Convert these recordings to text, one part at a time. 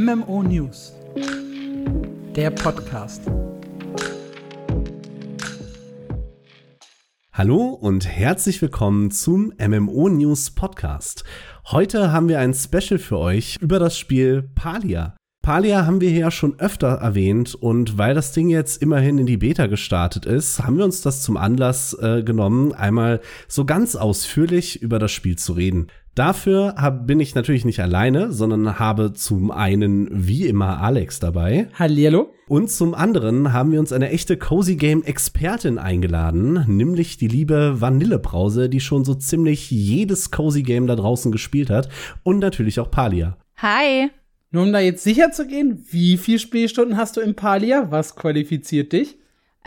MMO News. Der Podcast. Hallo und herzlich willkommen zum MMO News Podcast. Heute haben wir ein Special für euch über das Spiel Palia. Palia haben wir hier ja schon öfter erwähnt und weil das Ding jetzt immerhin in die Beta gestartet ist, haben wir uns das zum Anlass äh, genommen, einmal so ganz ausführlich über das Spiel zu reden. Dafür hab, bin ich natürlich nicht alleine, sondern habe zum einen wie immer Alex dabei. Hallihallo. Und zum anderen haben wir uns eine echte Cozy Game Expertin eingeladen, nämlich die liebe Vanillebrause, die schon so ziemlich jedes Cozy Game da draußen gespielt hat und natürlich auch Palia. Hi. Nur um da jetzt sicher zu gehen, wie viele Spielstunden hast du im Palia? Was qualifiziert dich?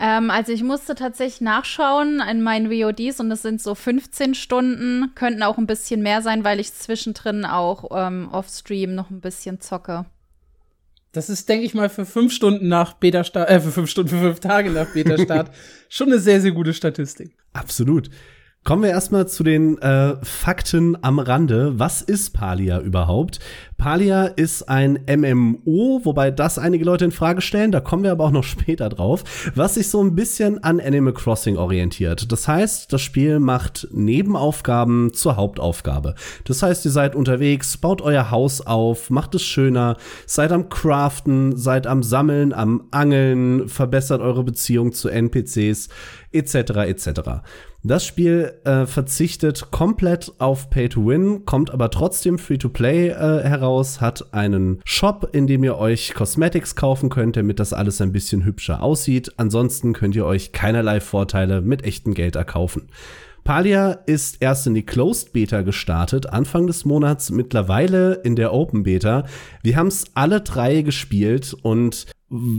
Ähm, also ich musste tatsächlich nachschauen in meinen VODs und es sind so 15 Stunden, könnten auch ein bisschen mehr sein, weil ich zwischendrin auch ähm, off-stream noch ein bisschen zocke. Das ist, denke ich mal, für fünf Stunden nach Beta-Start, äh, für fünf Stunden, für fünf Tage nach Beta-Start schon eine sehr, sehr gute Statistik. Absolut. Kommen wir erstmal zu den äh, Fakten am Rande. Was ist Palia überhaupt? Palia ist ein MMO, wobei das einige Leute in Frage stellen, da kommen wir aber auch noch später drauf, was sich so ein bisschen an Animal Crossing orientiert. Das heißt, das Spiel macht Nebenaufgaben zur Hauptaufgabe. Das heißt, ihr seid unterwegs, baut euer Haus auf, macht es schöner, seid am Craften, seid am Sammeln, am Angeln, verbessert eure Beziehung zu NPCs, etc. etc. Das Spiel äh, verzichtet komplett auf Pay to Win, kommt aber trotzdem Free to Play äh, heraus, hat einen Shop, in dem ihr euch Cosmetics kaufen könnt, damit das alles ein bisschen hübscher aussieht. Ansonsten könnt ihr euch keinerlei Vorteile mit echtem Geld erkaufen. Palia ist erst in die Closed Beta gestartet, Anfang des Monats, mittlerweile in der Open Beta. Wir haben es alle drei gespielt und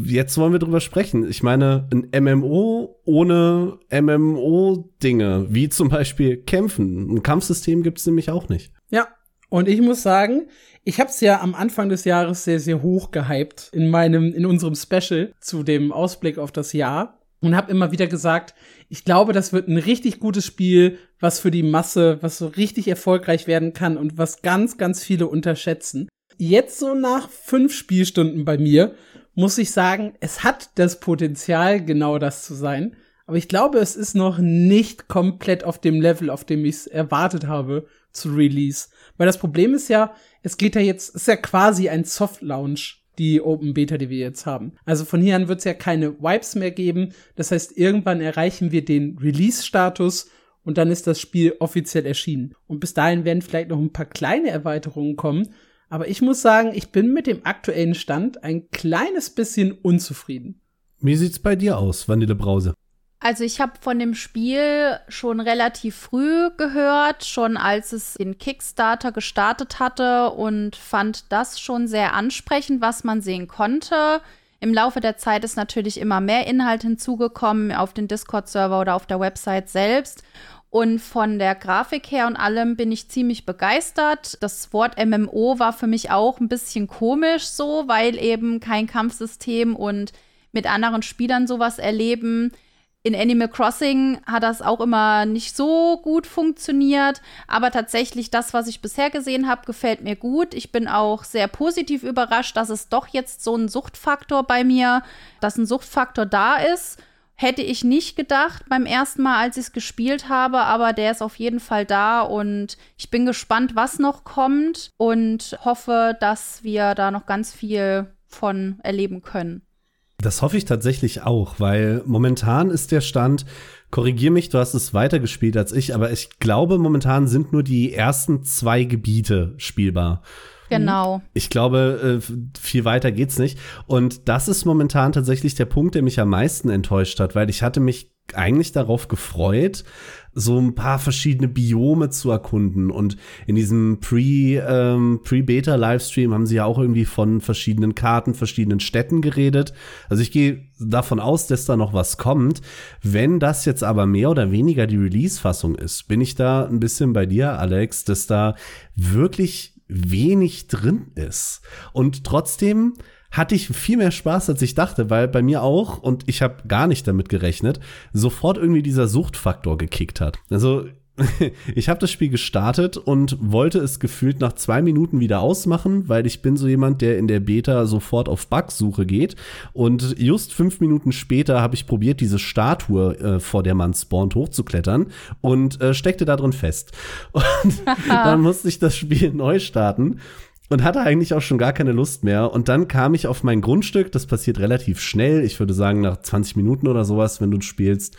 jetzt wollen wir drüber sprechen. Ich meine, ein MMO ohne MMO-Dinge, wie zum Beispiel Kämpfen. Ein Kampfsystem gibt es nämlich auch nicht. Ja, und ich muss sagen, ich habe es ja am Anfang des Jahres sehr, sehr hoch gehypt in meinem, in unserem Special zu dem Ausblick auf das Jahr und habe immer wieder gesagt, ich glaube, das wird ein richtig gutes Spiel, was für die Masse, was so richtig erfolgreich werden kann und was ganz, ganz viele unterschätzen. Jetzt so nach fünf Spielstunden bei mir muss ich sagen, es hat das Potenzial, genau das zu sein. Aber ich glaube, es ist noch nicht komplett auf dem Level, auf dem ich es erwartet habe zu Release. Weil das Problem ist ja, es geht ja jetzt, ist ja quasi ein Soft Launch die Open Beta, die wir jetzt haben. Also von hier an wird es ja keine Wipes mehr geben. Das heißt, irgendwann erreichen wir den Release-Status und dann ist das Spiel offiziell erschienen. Und bis dahin werden vielleicht noch ein paar kleine Erweiterungen kommen. Aber ich muss sagen, ich bin mit dem aktuellen Stand ein kleines bisschen unzufrieden. Wie sieht's bei dir aus, Vanille Brause? Also ich habe von dem Spiel schon relativ früh gehört, schon als es den Kickstarter gestartet hatte und fand das schon sehr ansprechend, was man sehen konnte. Im Laufe der Zeit ist natürlich immer mehr Inhalt hinzugekommen auf den Discord-Server oder auf der Website selbst. Und von der Grafik her und allem bin ich ziemlich begeistert. Das Wort MMO war für mich auch ein bisschen komisch so, weil eben kein Kampfsystem und mit anderen Spielern sowas erleben in Animal Crossing hat das auch immer nicht so gut funktioniert, aber tatsächlich das, was ich bisher gesehen habe, gefällt mir gut. Ich bin auch sehr positiv überrascht, dass es doch jetzt so ein Suchtfaktor bei mir, dass ein Suchtfaktor da ist. Hätte ich nicht gedacht beim ersten Mal, als ich es gespielt habe, aber der ist auf jeden Fall da und ich bin gespannt, was noch kommt und hoffe, dass wir da noch ganz viel von erleben können. Das hoffe ich tatsächlich auch, weil momentan ist der Stand, korrigier mich, du hast es weitergespielt als ich, aber ich glaube, momentan sind nur die ersten zwei Gebiete spielbar. Genau. Ich glaube, äh, viel weiter geht's nicht. Und das ist momentan tatsächlich der Punkt, der mich am meisten enttäuscht hat, weil ich hatte mich eigentlich darauf gefreut, so ein paar verschiedene Biome zu erkunden. Und in diesem Pre, ähm, Pre-Beta-Livestream haben sie ja auch irgendwie von verschiedenen Karten, verschiedenen Städten geredet. Also ich gehe davon aus, dass da noch was kommt. Wenn das jetzt aber mehr oder weniger die Release-Fassung ist, bin ich da ein bisschen bei dir, Alex, dass da wirklich wenig drin ist. Und trotzdem hatte ich viel mehr Spaß, als ich dachte, weil bei mir auch, und ich habe gar nicht damit gerechnet, sofort irgendwie dieser Suchtfaktor gekickt hat. Also ich habe das Spiel gestartet und wollte es gefühlt nach zwei Minuten wieder ausmachen, weil ich bin so jemand, der in der Beta sofort auf Bugsuche geht. Und just fünf Minuten später habe ich probiert, diese Statue, äh, vor der man spawnt, hochzuklettern und äh, steckte da drin fest. Und dann musste ich das Spiel neu starten und hatte eigentlich auch schon gar keine Lust mehr. Und dann kam ich auf mein Grundstück. Das passiert relativ schnell. Ich würde sagen, nach 20 Minuten oder sowas, wenn du spielst.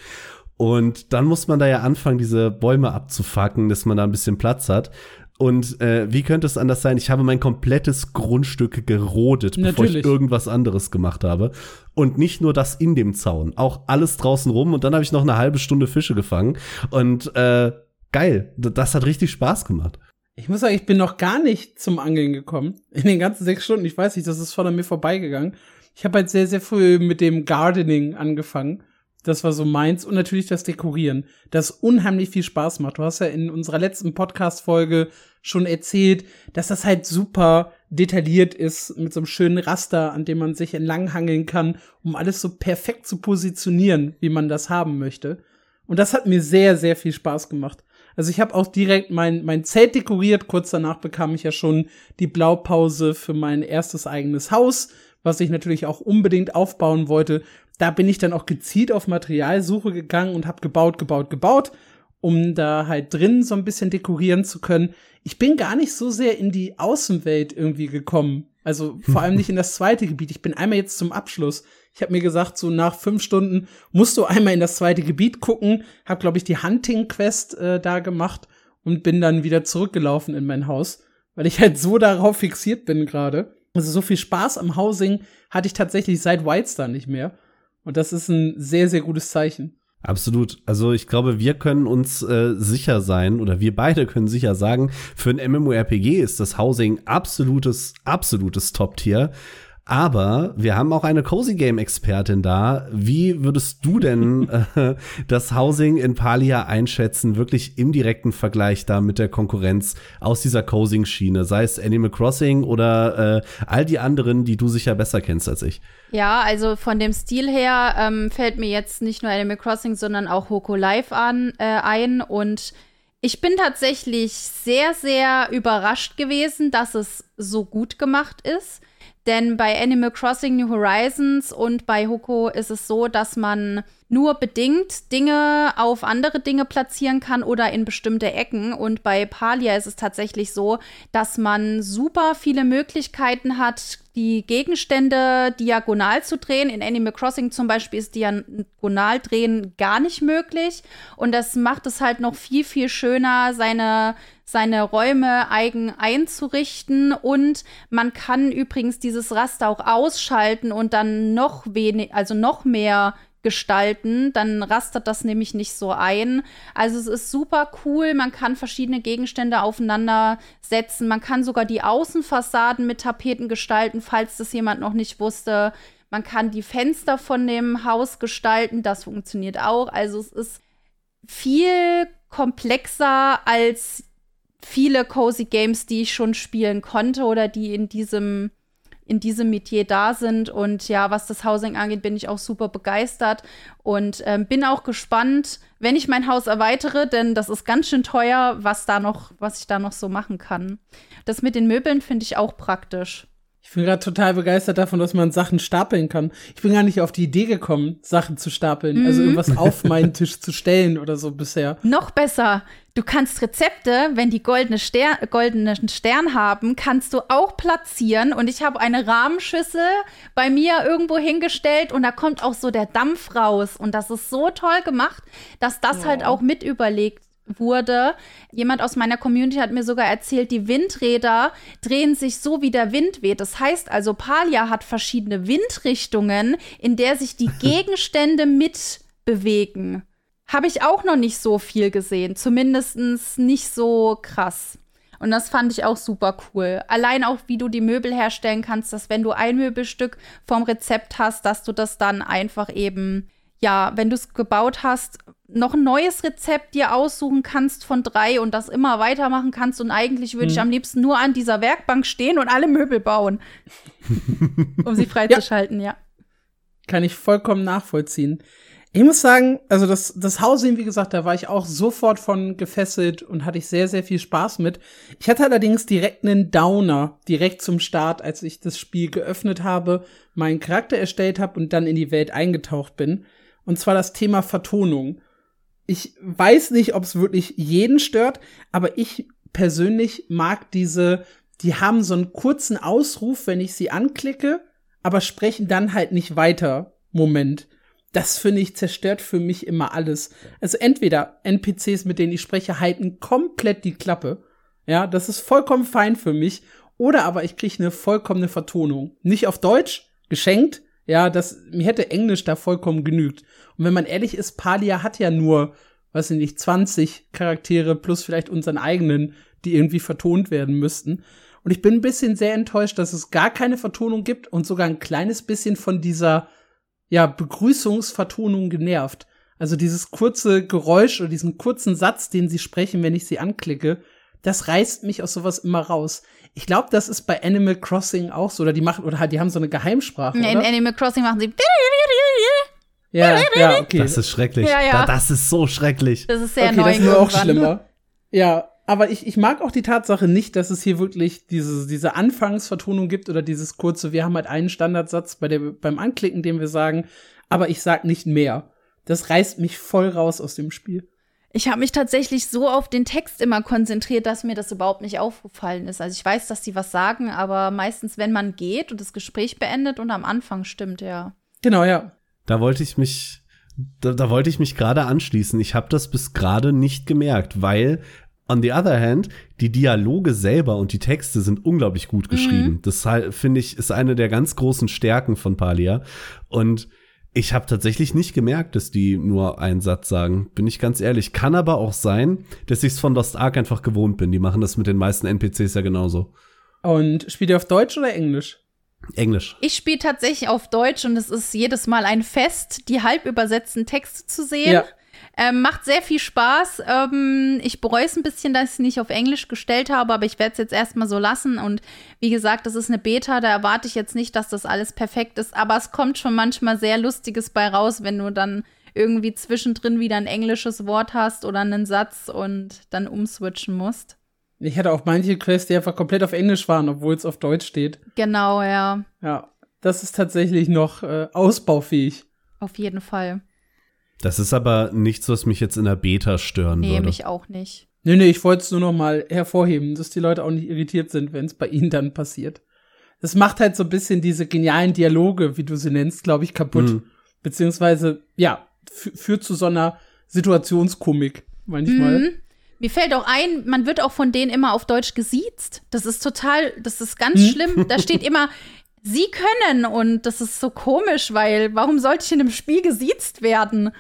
Und dann muss man da ja anfangen, diese Bäume abzufacken, dass man da ein bisschen Platz hat. Und äh, wie könnte es anders sein? Ich habe mein komplettes Grundstück gerodet, Natürlich. bevor ich irgendwas anderes gemacht habe. Und nicht nur das in dem Zaun, auch alles draußen rum. Und dann habe ich noch eine halbe Stunde Fische gefangen. Und äh, geil, das hat richtig Spaß gemacht. Ich muss sagen, ich bin noch gar nicht zum Angeln gekommen. In den ganzen sechs Stunden. Ich weiß nicht, das ist von mir vorbeigegangen. Ich habe halt sehr, sehr früh mit dem Gardening angefangen. Das war so meins. Und natürlich das Dekorieren, das unheimlich viel Spaß macht. Du hast ja in unserer letzten Podcast-Folge schon erzählt, dass das halt super detailliert ist, mit so einem schönen Raster, an dem man sich entlanghangeln kann, um alles so perfekt zu positionieren, wie man das haben möchte. Und das hat mir sehr, sehr viel Spaß gemacht. Also ich habe auch direkt mein, mein Zelt dekoriert. Kurz danach bekam ich ja schon die Blaupause für mein erstes eigenes Haus, was ich natürlich auch unbedingt aufbauen wollte da bin ich dann auch gezielt auf Materialsuche gegangen und habe gebaut, gebaut, gebaut, um da halt drin so ein bisschen dekorieren zu können. Ich bin gar nicht so sehr in die Außenwelt irgendwie gekommen. Also vor allem nicht in das zweite Gebiet. Ich bin einmal jetzt zum Abschluss. Ich habe mir gesagt, so nach fünf Stunden musst du einmal in das zweite Gebiet gucken. Hab, glaube ich, die Hunting-Quest äh, da gemacht und bin dann wieder zurückgelaufen in mein Haus, weil ich halt so darauf fixiert bin gerade. Also so viel Spaß am Housing hatte ich tatsächlich seit Wildstar nicht mehr. Und das ist ein sehr, sehr gutes Zeichen. Absolut. Also ich glaube, wir können uns äh, sicher sein oder wir beide können sicher sagen, für ein MMORPG ist das Housing absolutes, absolutes Top-Tier. Aber wir haben auch eine Cozy Game Expertin da. Wie würdest du denn äh, das Housing in Palia einschätzen, wirklich im direkten Vergleich da mit der Konkurrenz aus dieser Cozy Schiene, sei es Animal Crossing oder äh, all die anderen, die du sicher besser kennst als ich? Ja, also von dem Stil her ähm, fällt mir jetzt nicht nur Animal Crossing, sondern auch Hoko Live an äh, ein und ich bin tatsächlich sehr, sehr überrascht gewesen, dass es so gut gemacht ist. Denn bei Animal Crossing New Horizons und bei Hoko ist es so, dass man nur bedingt Dinge auf andere Dinge platzieren kann oder in bestimmte Ecken. Und bei Palia ist es tatsächlich so, dass man super viele Möglichkeiten hat, die Gegenstände diagonal zu drehen. In Animal Crossing zum Beispiel ist Diagonaldrehen gar nicht möglich. Und das macht es halt noch viel, viel schöner, seine, seine Räume eigen einzurichten. Und man kann übrigens dieses Raster auch ausschalten und dann noch wenig, also noch mehr gestalten, dann rastert das nämlich nicht so ein. Also es ist super cool, man kann verschiedene Gegenstände aufeinander setzen, man kann sogar die Außenfassaden mit Tapeten gestalten, falls das jemand noch nicht wusste. Man kann die Fenster von dem Haus gestalten, das funktioniert auch. Also es ist viel komplexer als viele Cozy Games, die ich schon spielen konnte oder die in diesem in diesem Metier da sind. Und ja, was das Housing angeht, bin ich auch super begeistert und ähm, bin auch gespannt, wenn ich mein Haus erweitere, denn das ist ganz schön teuer, was da noch, was ich da noch so machen kann. Das mit den Möbeln finde ich auch praktisch. Ich bin gerade total begeistert davon, dass man Sachen stapeln kann. Ich bin gar nicht auf die Idee gekommen, Sachen zu stapeln, also mhm. also irgendwas auf meinen Tisch zu stellen oder so bisher. Noch besser. Du kannst Rezepte, wenn die goldene Stern, goldenen Stern haben, kannst du auch platzieren. Und ich habe eine Rahmenschüssel bei mir irgendwo hingestellt und da kommt auch so der Dampf raus. Und das ist so toll gemacht, dass das ja. halt auch mit überlegt wurde. Jemand aus meiner Community hat mir sogar erzählt, die Windräder drehen sich so, wie der Wind weht. Das heißt also, Palia hat verschiedene Windrichtungen, in der sich die Gegenstände mitbewegen. Habe ich auch noch nicht so viel gesehen. Zumindest nicht so krass. Und das fand ich auch super cool. Allein auch, wie du die Möbel herstellen kannst, dass wenn du ein Möbelstück vom Rezept hast, dass du das dann einfach eben, ja, wenn du es gebaut hast, noch ein neues Rezept dir aussuchen kannst von drei und das immer weitermachen kannst. Und eigentlich würde hm. ich am liebsten nur an dieser Werkbank stehen und alle Möbel bauen, um sie freizuschalten, ja. ja. Kann ich vollkommen nachvollziehen. Ich muss sagen, also das, das Housing, wie gesagt, da war ich auch sofort von gefesselt und hatte ich sehr, sehr viel Spaß mit. Ich hatte allerdings direkt einen Downer, direkt zum Start, als ich das Spiel geöffnet habe, meinen Charakter erstellt habe und dann in die Welt eingetaucht bin. Und zwar das Thema Vertonung. Ich weiß nicht, ob es wirklich jeden stört, aber ich persönlich mag diese, die haben so einen kurzen Ausruf, wenn ich sie anklicke, aber sprechen dann halt nicht weiter. Moment das finde ich zerstört für mich immer alles. Also entweder NPCs, mit denen ich spreche, halten komplett die Klappe. Ja, das ist vollkommen fein für mich. Oder aber ich kriege eine vollkommene Vertonung. Nicht auf Deutsch, geschenkt. Ja, das, mir hätte Englisch da vollkommen genügt. Und wenn man ehrlich ist, Palia hat ja nur, weiß ich nicht, 20 Charaktere plus vielleicht unseren eigenen, die irgendwie vertont werden müssten. Und ich bin ein bisschen sehr enttäuscht, dass es gar keine Vertonung gibt und sogar ein kleines bisschen von dieser ja, Begrüßungsvertonung genervt. Also dieses kurze Geräusch oder diesen kurzen Satz, den sie sprechen, wenn ich sie anklicke, das reißt mich aus sowas immer raus. Ich glaube, das ist bei Animal Crossing auch so, oder die machen, oder halt, die haben so eine Geheimsprache. In oder? Animal Crossing machen sie. Ja, ja, okay. Das ist schrecklich. Ja, ja. Da- Das ist so schrecklich. Das ist sehr okay, neu. das ist nur auch schlimmer. Ja, aber ich, ich mag auch die Tatsache nicht, dass es hier wirklich diese, diese Anfangsvertonung gibt oder dieses kurze, wir haben halt einen Standardsatz bei der, beim Anklicken, den wir sagen, aber ich sag nicht mehr. Das reißt mich voll raus aus dem Spiel. Ich habe mich tatsächlich so auf den Text immer konzentriert, dass mir das überhaupt nicht aufgefallen ist. Also ich weiß, dass die was sagen, aber meistens, wenn man geht und das Gespräch beendet und am Anfang stimmt, ja. Genau, ja. Da wollte ich mich, da, da wollte ich mich gerade anschließen. Ich habe das bis gerade nicht gemerkt, weil on the other hand, die Dialoge selber und die Texte sind unglaublich gut geschrieben. Das halt, finde ich, ist eine der ganz großen Stärken von Palia. Und ich habe tatsächlich nicht gemerkt, dass die nur einen Satz sagen. Bin ich ganz ehrlich. Kann aber auch sein, dass ich es von Lost Ark einfach gewohnt bin. Die machen das mit den meisten NPCs ja genauso. Und spielt ihr auf Deutsch oder Englisch? Englisch. Ich spiele tatsächlich auf Deutsch und es ist jedes Mal ein Fest, die halb übersetzten Texte zu sehen. Ja. Ähm, macht sehr viel Spaß. Ähm, ich bereue es ein bisschen, dass ich es nicht auf Englisch gestellt habe, aber ich werde es jetzt erstmal so lassen. Und wie gesagt, das ist eine Beta, da erwarte ich jetzt nicht, dass das alles perfekt ist. Aber es kommt schon manchmal sehr Lustiges bei raus, wenn du dann irgendwie zwischendrin wieder ein englisches Wort hast oder einen Satz und dann umswitchen musst. Ich hatte auch manche Quests, die einfach komplett auf Englisch waren, obwohl es auf Deutsch steht. Genau, ja. Ja, das ist tatsächlich noch äh, ausbaufähig. Auf jeden Fall. Das ist aber nichts, was mich jetzt in der Beta stören Nee, würde. mich auch nicht. Nee, nee, ich wollte es nur noch mal hervorheben, dass die Leute auch nicht irritiert sind, wenn es bei ihnen dann passiert. Das macht halt so ein bisschen diese genialen Dialoge, wie du sie nennst, glaube ich, kaputt. Mhm. Beziehungsweise, ja, fü- führt zu so einer Situationskomik manchmal. Mhm. Mir fällt auch ein, man wird auch von denen immer auf Deutsch gesiezt. Das ist total, das ist ganz Hm? schlimm. Da steht immer, sie können und das ist so komisch, weil warum sollte ich in einem Spiel gesiezt werden?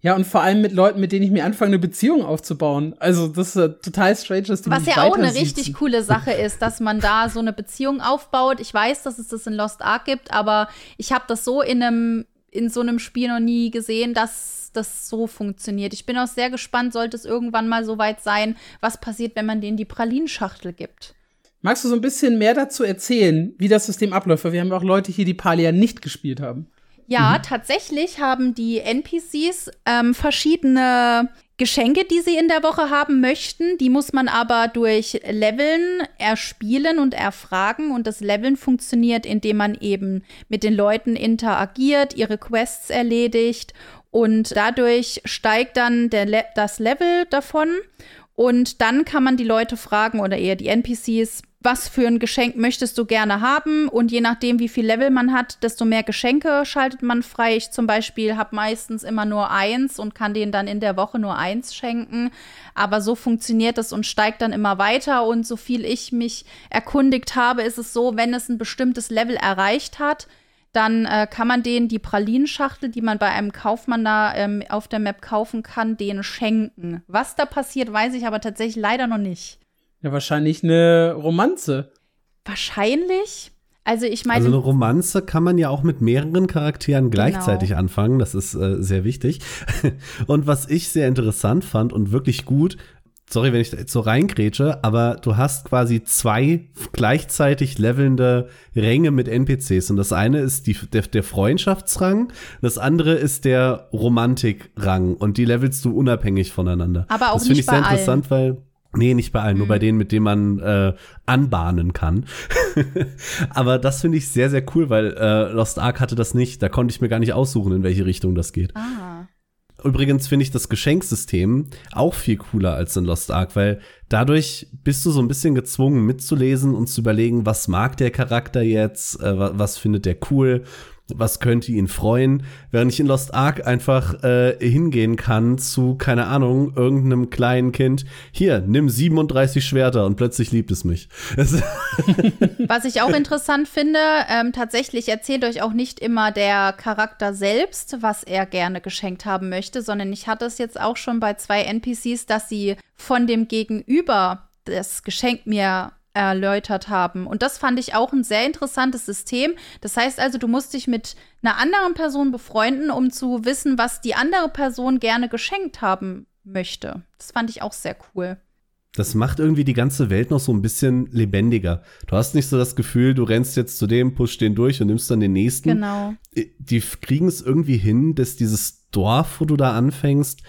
Ja, und vor allem mit Leuten, mit denen ich mir anfange, eine Beziehung aufzubauen. Also, das ist total strange, dass die Was ja auch eine richtig coole Sache ist, dass man da so eine Beziehung aufbaut. Ich weiß, dass es das in Lost Ark gibt, aber ich habe das so in einem in so einem Spiel noch nie gesehen, dass das so funktioniert. Ich bin auch sehr gespannt, sollte es irgendwann mal so weit sein, was passiert, wenn man denen die Pralinschachtel gibt. Magst du so ein bisschen mehr dazu erzählen, wie das System abläuft? Weil wir haben ja auch Leute hier, die Palia nicht gespielt haben. Ja, tatsächlich haben die NPCs ähm, verschiedene Geschenke, die sie in der Woche haben möchten. Die muss man aber durch Leveln erspielen und erfragen. Und das Leveln funktioniert, indem man eben mit den Leuten interagiert, ihre Quests erledigt. Und dadurch steigt dann Le das Level davon. Und dann kann man die Leute fragen oder eher die NPCs, was für ein Geschenk möchtest du gerne haben? Und je nachdem, wie viel Level man hat, desto mehr Geschenke schaltet man frei. Ich zum Beispiel habe meistens immer nur eins und kann denen dann in der Woche nur eins schenken. Aber so funktioniert es und steigt dann immer weiter. Und so viel ich mich erkundigt habe, ist es so, wenn es ein bestimmtes Level erreicht hat, dann äh, kann man denen die Pralinschachtel, die man bei einem Kaufmann da ähm, auf der Map kaufen kann, denen schenken. Was da passiert, weiß ich aber tatsächlich leider noch nicht. Ja, wahrscheinlich eine Romanze. Wahrscheinlich. Also ich meine, Also eine Romanze kann man ja auch mit mehreren Charakteren Genau. gleichzeitig anfangen. Das ist äh, sehr wichtig. Und was ich sehr interessant fand und wirklich gut, sorry, wenn ich da jetzt so reingrätsche, aber du hast quasi zwei gleichzeitig levelnde Ränge mit NPCs. Und das eine ist die, der, der Freundschaftsrang, das andere ist der Romantikrang. Und die levelst du unabhängig voneinander. Aber auch das finde ich sehr bei interessant, weil. Nee, nicht bei allen, nur Mhm. bei denen, mit denen man äh, anbahnen kann. Aber das finde ich sehr, sehr cool, weil äh, Lost Ark hatte das nicht. Da konnte ich mir gar nicht aussuchen, in welche Richtung das geht. Ah. Übrigens finde ich das Geschenksystem auch viel cooler als in Lost Ark, weil dadurch bist du so ein bisschen gezwungen mitzulesen und zu überlegen, was mag der Charakter jetzt, äh, wa- was findet der cool, was könnte ihn freuen, während ich in Lost Ark einfach äh, hingehen kann zu, keine Ahnung, irgendeinem kleinen Kind, hier, nimm 37 Schwerter und plötzlich liebt es mich. Was ich auch interessant finde, ähm, tatsächlich erzählt euch auch nicht immer der Charakter selbst, was er gerne geschenkt haben möchte, sondern ich hatte es jetzt auch schon bei zwei NPCs, dass sie von dem Gegenüber das Geschenk mir erläutert haben. Und das fand ich auch ein sehr interessantes System. Das heißt also, du musst dich mit einer anderen Person befreunden, um zu wissen, was die andere Person gerne geschenkt haben möchte. Das fand ich auch sehr cool. Das macht irgendwie die ganze Welt noch so ein bisschen lebendiger. Du hast nicht so das Gefühl, du rennst jetzt zu dem, push den durch und nimmst dann den nächsten. Genau. Die kriegen es irgendwie hin, dass dieses Dorf, wo du da anfängst,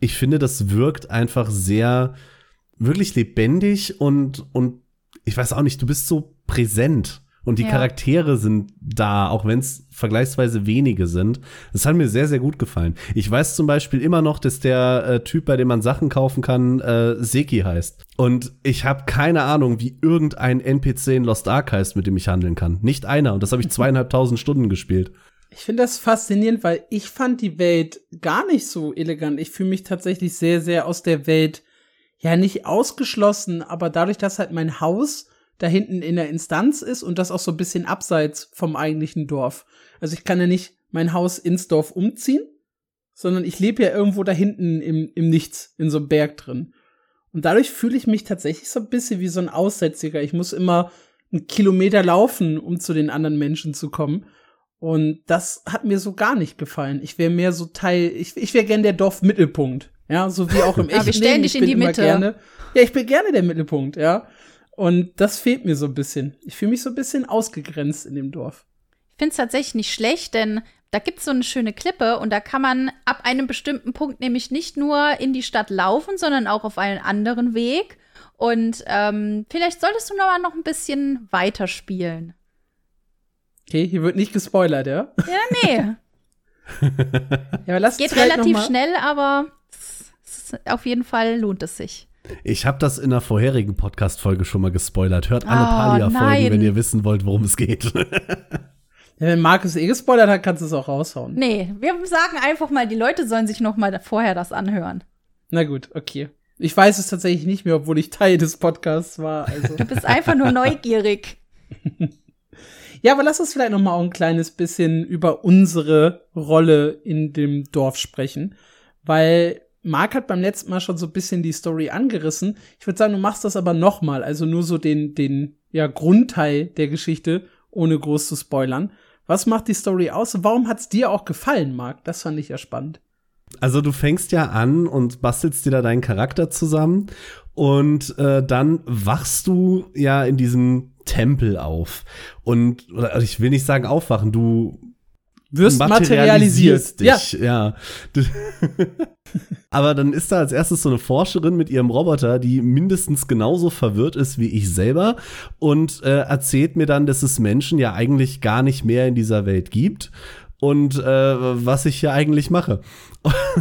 ich finde, das wirkt einfach sehr, wirklich lebendig und, und ich weiß auch nicht, du bist so präsent. Und die Ja. Charaktere sind da, auch wenn es vergleichsweise wenige sind. Das hat mir sehr, sehr gut gefallen. Ich weiß zum Beispiel immer noch, dass der äh, Typ, bei dem man Sachen kaufen kann, äh, Seki heißt. Und ich habe keine Ahnung, wie irgendein NPC in Lost Ark heißt, mit dem ich handeln kann. Nicht einer. Und das habe ich zweieinhalbtausend Stunden gespielt. Ich finde das faszinierend, weil ich fand die Welt gar nicht so elegant. Ich fühle mich tatsächlich sehr, sehr aus der Welt, ja, nicht ausgeschlossen, aber dadurch, dass halt mein Haus da hinten in der Instanz ist und das auch so ein bisschen abseits vom eigentlichen Dorf. Also ich kann ja nicht mein Haus ins Dorf umziehen, sondern ich lebe ja irgendwo da hinten im, im Nichts, in so einem Berg drin. Und dadurch fühle ich mich tatsächlich so ein bisschen wie so ein Aussätziger. Ich muss immer einen Kilometer laufen, um zu den anderen Menschen zu kommen. Und das hat mir so gar nicht gefallen. Ich wäre mehr so Teil, ich, ich wäre gern der Dorfmittelpunkt. Ja, so wie auch im Ja, echten wir stellen Leben. dich Ich in die Mitte. Gerne, ja, ich bin gerne der Mittelpunkt, ja. Und das fehlt mir so ein bisschen. Ich fühle mich so ein bisschen ausgegrenzt in dem Dorf. Ich finde es tatsächlich nicht schlecht, denn da gibt es so eine schöne Klippe und da kann man ab einem bestimmten Punkt nämlich nicht nur in die Stadt laufen, sondern auch auf einen anderen Weg. Und ähm, vielleicht solltest du noch mal noch ein bisschen weiterspielen. Okay, hier wird nicht gespoilert, ja? Ja, nee. Ja, aber lass Geht relativ schnell, aber auf jeden Fall lohnt es sich. Ich habe das in der vorherigen Podcast-Folge schon mal gespoilert. Hört alle Oh, Palia-Folgen, wenn ihr wissen wollt, worum es geht. Ja, wenn Markus eh gespoilert hat, kannst du es auch raushauen. Nee, wir sagen einfach mal, die Leute sollen sich noch mal vorher das anhören. Na gut, okay. Ich weiß es tatsächlich nicht mehr, obwohl ich Teil des Podcasts war. Also. Du bist einfach nur neugierig. ja, aber lass uns vielleicht noch mal auch ein kleines bisschen über unsere Rolle in dem Dorf sprechen, weil Marc hat beim letzten Mal schon so ein bisschen die Story angerissen. Ich würde sagen, du machst das aber noch mal, also nur so den den ja Grundteil der Geschichte, ohne groß zu spoilern. Was macht die Story aus warum hat's dir auch gefallen, Marc? Das fand ich ja spannend. Also du fängst ja an und bastelst dir da deinen Charakter zusammen und äh, dann wachst du ja in diesem Tempel auf. Und oder also ich will nicht sagen aufwachen, du Wirst materialisiert. Ja, dich, ja. Du- Aber dann ist da als erstes so eine Forscherin mit ihrem Roboter, die mindestens genauso verwirrt ist wie ich selber und äh, erzählt mir dann, dass es Menschen ja eigentlich gar nicht mehr in dieser Welt gibt und äh, was ich hier eigentlich mache.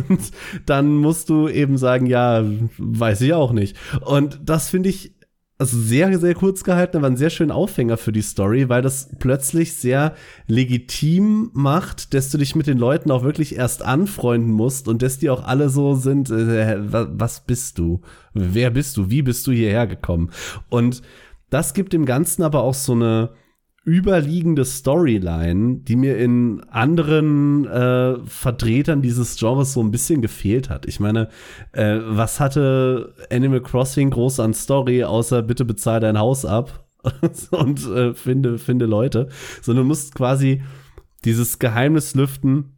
Und dann musst du eben sagen, ja, weiß ich auch nicht. Und das finde ich also sehr, sehr kurz gehalten, aber ein sehr schöner Aufhänger für die Story, weil das plötzlich sehr legitim macht, dass du dich mit den Leuten auch wirklich erst anfreunden musst und dass die auch alle so sind, äh, wa- was bist du? Wer bist du? Wie bist du hierher gekommen? Und das gibt dem Ganzen aber auch so eine überliegende Storyline, die mir in anderen äh, Vertretern dieses Genres so ein bisschen gefehlt hat. Ich meine, äh, was hatte Animal Crossing groß an Story, außer bitte bezahl dein Haus ab und äh, finde, finde Leute, sondern du musst quasi dieses Geheimnis lüften,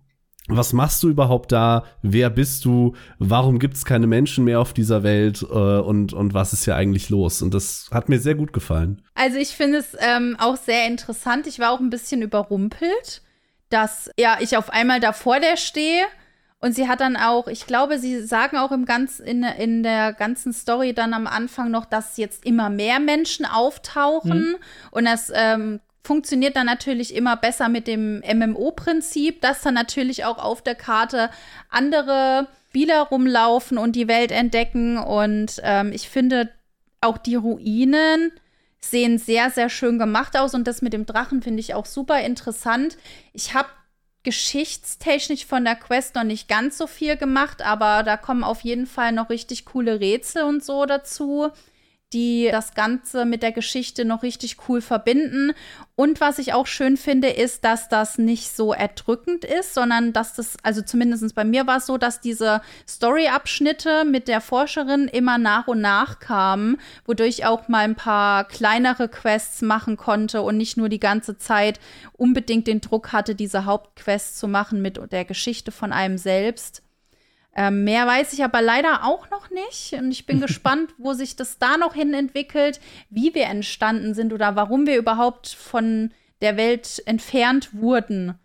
was machst du überhaupt da? Wer bist du? Warum gibt es keine Menschen mehr auf dieser Welt? Äh, und, und was ist hier eigentlich los? Und das hat mir sehr gut gefallen. Also ich finde es ähm, auch sehr interessant. Ich war auch ein bisschen überrumpelt, dass ja ich auf einmal da vor der stehe. Und sie hat dann auch, ich glaube, sie sagen auch im ganz, in, in der ganzen Story dann am Anfang noch, dass jetzt immer mehr Menschen auftauchen. Mhm. Und das ähm, funktioniert dann natürlich immer besser mit dem MMO-Prinzip, dass dann natürlich auch auf der Karte andere Spieler rumlaufen und die Welt entdecken. Und ähm, ich finde auch die Ruinen sehen sehr, sehr schön gemacht aus. Und das mit dem Drachen finde ich auch super interessant. Ich habe geschichtstechnisch von der Quest noch nicht ganz so viel gemacht, aber da kommen auf jeden Fall noch richtig coole Rätsel und so dazu die das Ganze mit der Geschichte noch richtig cool verbinden. Und was ich auch schön finde, ist, dass das nicht so erdrückend ist, sondern dass das, also zumindest bei mir war es so, dass diese Story-Abschnitte mit der Forscherin immer nach und nach kamen, wodurch ich auch mal ein paar kleinere Quests machen konnte und nicht nur die ganze Zeit unbedingt den Druck hatte, diese Hauptquests zu machen mit der Geschichte von einem selbst. Ähm, mehr weiß ich aber leider auch noch nicht. Und ich bin gespannt, wo sich das da noch hin entwickelt, wie wir entstanden sind oder warum wir überhaupt von der Welt entfernt wurden.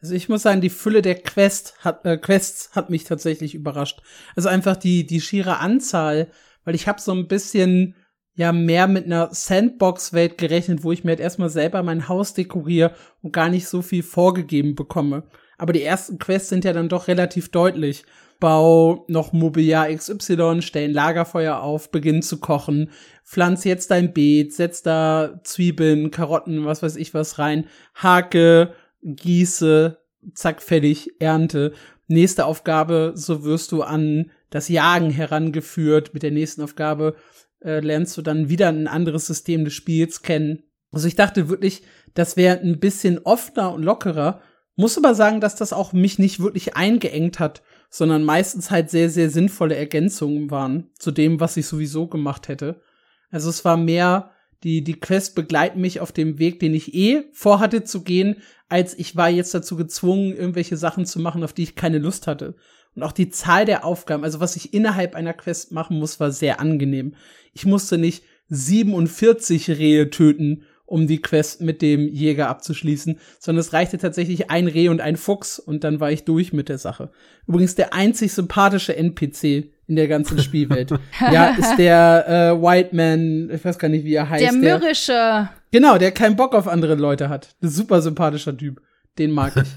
Also ich muss sagen, die Fülle der Quest hat, äh, Quests hat mich tatsächlich überrascht. Also einfach die, die schiere Anzahl, weil ich habe so ein bisschen ja mehr mit einer Sandbox-Welt gerechnet, wo ich mir halt erstmal selber mein Haus dekoriere und gar nicht so viel vorgegeben bekomme. Aber die ersten Quests sind ja dann doch relativ deutlich bau noch Mobiliar XY, stell ein Lagerfeuer auf, beginn zu kochen, pflanz jetzt dein Beet, setz da Zwiebeln, Karotten, was weiß ich was rein, hake, gieße, zack, fertig, ernte. Nächste Aufgabe, so wirst du an das Jagen herangeführt. Mit der nächsten Aufgabe äh, lernst du dann wieder ein anderes System des Spiels kennen. Also ich dachte wirklich, das wäre ein bisschen offener und lockerer. Muss aber sagen, dass das auch mich nicht wirklich eingeengt hat sondern meistens halt sehr, sehr sinnvolle Ergänzungen waren zu dem, was ich sowieso gemacht hätte. Also es war mehr, die, die Quest begleiten mich auf dem Weg, den ich eh vorhatte zu gehen, als ich war jetzt dazu gezwungen, irgendwelche Sachen zu machen, auf die ich keine Lust hatte. Und auch die Zahl der Aufgaben, also was ich innerhalb einer Quest machen muss, war sehr angenehm. Ich musste nicht 47 Rehe töten, um die Quest mit dem Jäger abzuschließen, sondern es reichte tatsächlich ein Reh und ein Fuchs und dann war ich durch mit der Sache. Übrigens der einzig sympathische NPC in der ganzen Spielwelt. ja, ist der äh, White Man, ich weiß gar nicht, wie er heißt. Der mürrische. Der, genau, der keinen Bock auf andere Leute hat. Ein super sympathischer Typ. Den mag ich.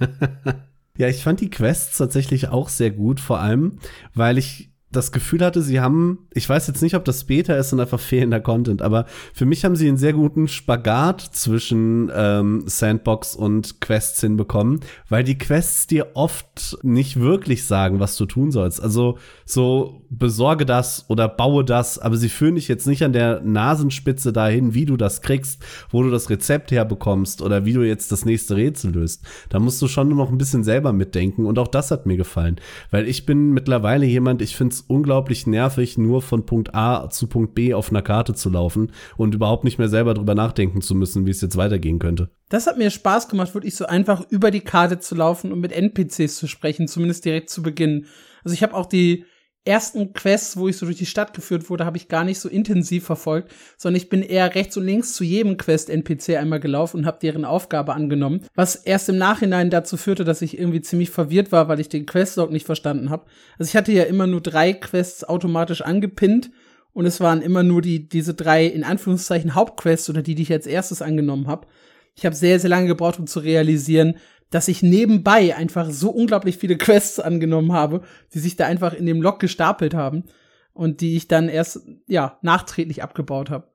ja, ich fand die Quests tatsächlich auch sehr gut, vor allem, weil ich das Gefühl hatte, sie haben, ich weiß jetzt nicht, ob das Beta ist und einfach fehlender Content, aber für mich haben sie einen sehr guten Spagat zwischen ähm, Sandbox und Quests hinbekommen, weil die Quests dir oft nicht wirklich sagen, was du tun sollst. Also so besorge das oder baue das, aber sie führen dich jetzt nicht an der Nasenspitze dahin, wie du das kriegst, wo du das Rezept herbekommst oder wie du jetzt das nächste Rätsel löst. Da musst du schon noch ein bisschen selber mitdenken und auch das hat mir gefallen, weil ich bin mittlerweile jemand, ich finde unglaublich nervig, nur von Punkt A zu Punkt B auf einer Karte zu laufen und überhaupt nicht mehr selber drüber nachdenken zu müssen, wie es jetzt weitergehen könnte. Das hat mir Spaß gemacht, wirklich so einfach über die Karte zu laufen und mit NPCs zu sprechen, zumindest direkt zu Beginn. Also ich habe auch die ersten Quests, wo ich so durch die Stadt geführt wurde, habe ich gar nicht so intensiv verfolgt, sondern ich bin eher rechts und links zu jedem Quest-NPC einmal gelaufen und habe deren Aufgabe angenommen, was erst im Nachhinein dazu führte, dass ich irgendwie ziemlich verwirrt war, weil ich den Questlog nicht verstanden habe. Also ich hatte ja immer nur drei Quests automatisch angepinnt und es waren immer nur die diese drei in Anführungszeichen Hauptquests oder die, die ich als erstes angenommen habe. Ich habe sehr, sehr lange gebraucht, um zu realisieren, dass ich nebenbei einfach so unglaublich viele Quests angenommen habe, die sich da einfach in dem Log gestapelt haben und die ich dann erst, ja, nachträglich abgebaut habe.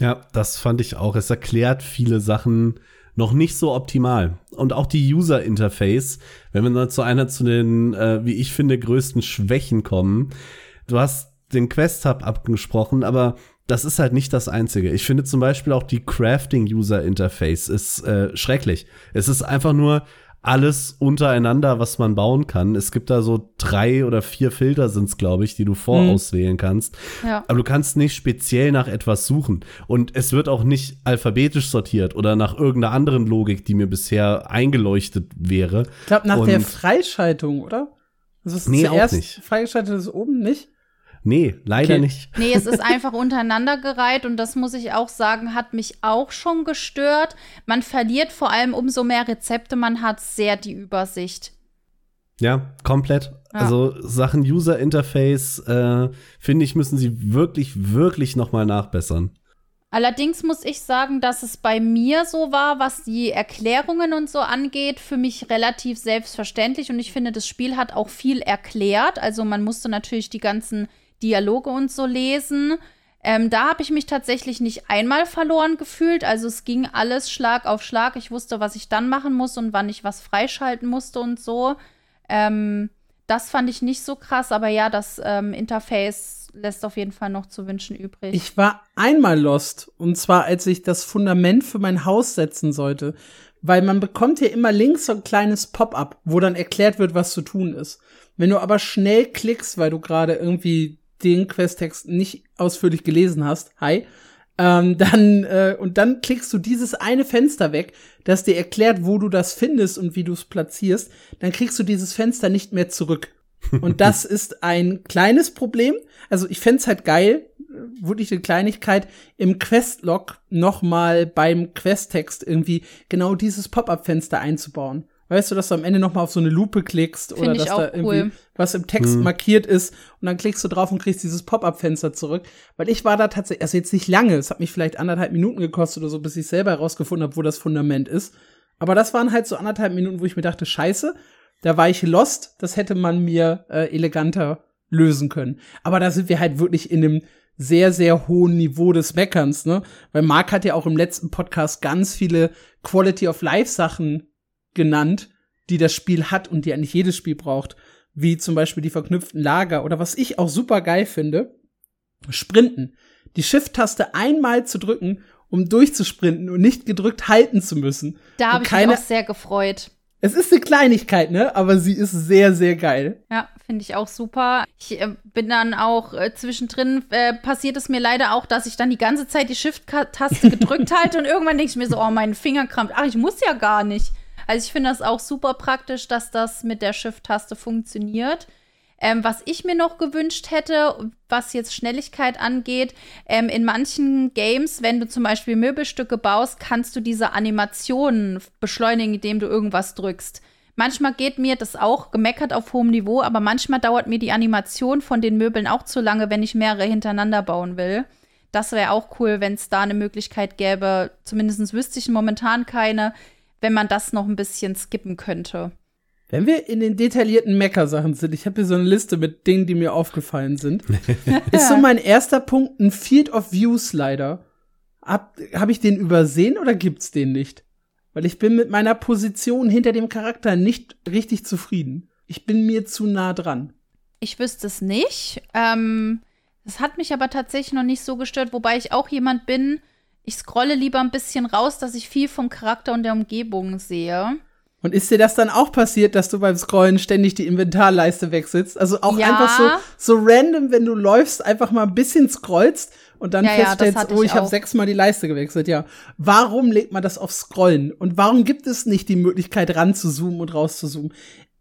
Ja, das fand ich auch. Es erklärt viele Sachen noch nicht so optimal. Und auch die User Interface, wenn wir dann zu einer zu den, äh, wie ich finde, größten Schwächen kommen. Du hast den Quest Hub abgesprochen, aber das ist halt nicht das Einzige. Ich finde zum Beispiel auch die Crafting User Interface ist äh, schrecklich. Es ist einfach nur alles untereinander, was man bauen kann. Es gibt da so drei oder vier Filter sind's, glaube ich, die du vorauswählen kannst. Ja. Aber du kannst nicht speziell nach etwas suchen. Und es wird auch nicht alphabetisch sortiert oder nach irgendeiner anderen Logik, die mir bisher eingeleuchtet wäre. Ich glaube, nach Und- der Freischaltung, oder? Also Nee, auch zuerst nicht. freigeschaltet ist oben nicht? Nee, leider Okay. nicht. Nee, es ist einfach untereinander gereiht und das muss ich auch sagen, hat mich auch schon gestört. Man verliert vor allem umso mehr Rezepte man hat, sehr die Übersicht. Ja, komplett. Ja. Also Sachen User Interface, äh, finde ich, müssen sie wirklich, wirklich noch mal nachbessern. Allerdings muss ich sagen, dass es bei mir so war, was die Erklärungen und so angeht, für mich relativ selbstverständlich. Und ich finde, das Spiel hat auch viel erklärt. Also man musste natürlich die ganzen Dialoge und so lesen. Ähm, da habe ich mich tatsächlich nicht einmal verloren gefühlt. Also es ging alles Schlag auf Schlag. Ich wusste, was ich dann machen muss und wann ich was freischalten musste und so. Ähm, das fand ich nicht so krass, aber ja, das ähm, Interface lässt auf jeden Fall noch zu wünschen übrig. Ich war einmal lost. Und zwar, als ich das Fundament für mein Haus setzen sollte. Weil man bekommt hier immer links so ein kleines Pop-up, wo dann erklärt wird, was zu tun ist. Wenn du aber schnell klickst, weil du gerade irgendwie den Questtext nicht ausführlich gelesen hast, hi, ähm, dann äh, und dann klickst du dieses eine Fenster weg, das dir erklärt, wo du das findest und wie du es platzierst, dann kriegst du dieses Fenster nicht mehr zurück. Und das ist ein kleines Problem. Also ich fänd's halt geil, wirklich eine Kleinigkeit, im Questlog noch mal beim Questtext irgendwie genau dieses Pop-up-Fenster einzubauen. Weißt du, dass du am Ende noch mal auf so eine Lupe klickst Find oder dass da irgendwie cool. was im Text markiert ist und dann klickst du drauf und kriegst dieses Pop-up-Fenster zurück. Weil ich war da tatsächlich, also jetzt nicht lange, es hat mich vielleicht anderthalb Minuten gekostet oder so, bis ich selber herausgefunden habe, wo das Fundament ist. Aber das waren halt so anderthalb Minuten, wo ich mir dachte, scheiße, da war ich lost, das hätte man mir äh, eleganter lösen können. Aber da sind wir halt wirklich in einem sehr, sehr hohen Niveau des Meckerns, ne? Weil Marc hat ja auch im letzten Podcast ganz viele Quality of Life Sachen genannt, die das Spiel hat und die eigentlich jedes Spiel braucht. Wie zum Beispiel die verknüpften Lager oder was ich auch super geil finde, Sprinten. Die Shift-Taste einmal zu drücken, um durchzusprinten und nicht gedrückt halten zu müssen. Da habe ich mich auch sehr gefreut. Es ist eine Kleinigkeit, ne? Aber sie ist sehr, sehr geil. Ja, finde ich auch super. Ich äh, bin dann auch äh, zwischendrin, äh, passiert es mir leider auch, dass ich dann die ganze Zeit die Shift-Taste gedrückt halte und irgendwann denke ich mir so, oh, mein Finger krampft. Ach, ich muss ja gar nicht. Also ich finde das auch super praktisch, dass das mit der Shift-Taste funktioniert. Ähm, was ich mir noch gewünscht hätte, was jetzt Schnelligkeit angeht, ähm, in manchen Games, wenn du zum Beispiel Möbelstücke baust, kannst du diese Animationen beschleunigen, indem du irgendwas drückst. Manchmal geht mir das auch gemeckert auf hohem Niveau, aber manchmal dauert mir die Animation von den Möbeln auch zu lange, wenn ich mehrere hintereinander bauen will. Das wäre auch cool, wenn es da eine Möglichkeit gäbe. Zumindest wüsste ich momentan keine, wenn man das noch ein bisschen skippen könnte. Wenn wir in den detaillierten Mecker-Sachen sind, ich habe hier so eine Liste mit Dingen, die mir aufgefallen sind, ist so mein erster Punkt ein Field of View Slider. Hab, hab ich den übersehen oder gibt's den nicht? Weil ich bin mit meiner Position hinter dem Charakter nicht richtig zufrieden. Ich bin mir zu nah dran. Ich wüsste es nicht. Ähm, das hat mich aber tatsächlich noch nicht so gestört, wobei ich auch jemand bin, ich scrolle lieber ein bisschen raus, dass ich viel vom Charakter und der Umgebung sehe. Und ist dir das dann auch passiert, dass du beim Scrollen ständig die Inventarleiste wechselst? Also auch Ja. einfach so, so random, wenn du läufst, einfach mal ein bisschen scrollst und dann Ja, ja, feststellst, hatte oh, ich habe sechsmal die Leiste gewechselt. Ja, warum legt man das auf Scrollen? Und warum gibt es nicht die Möglichkeit, ran zu zoomen und raus zu zoomen?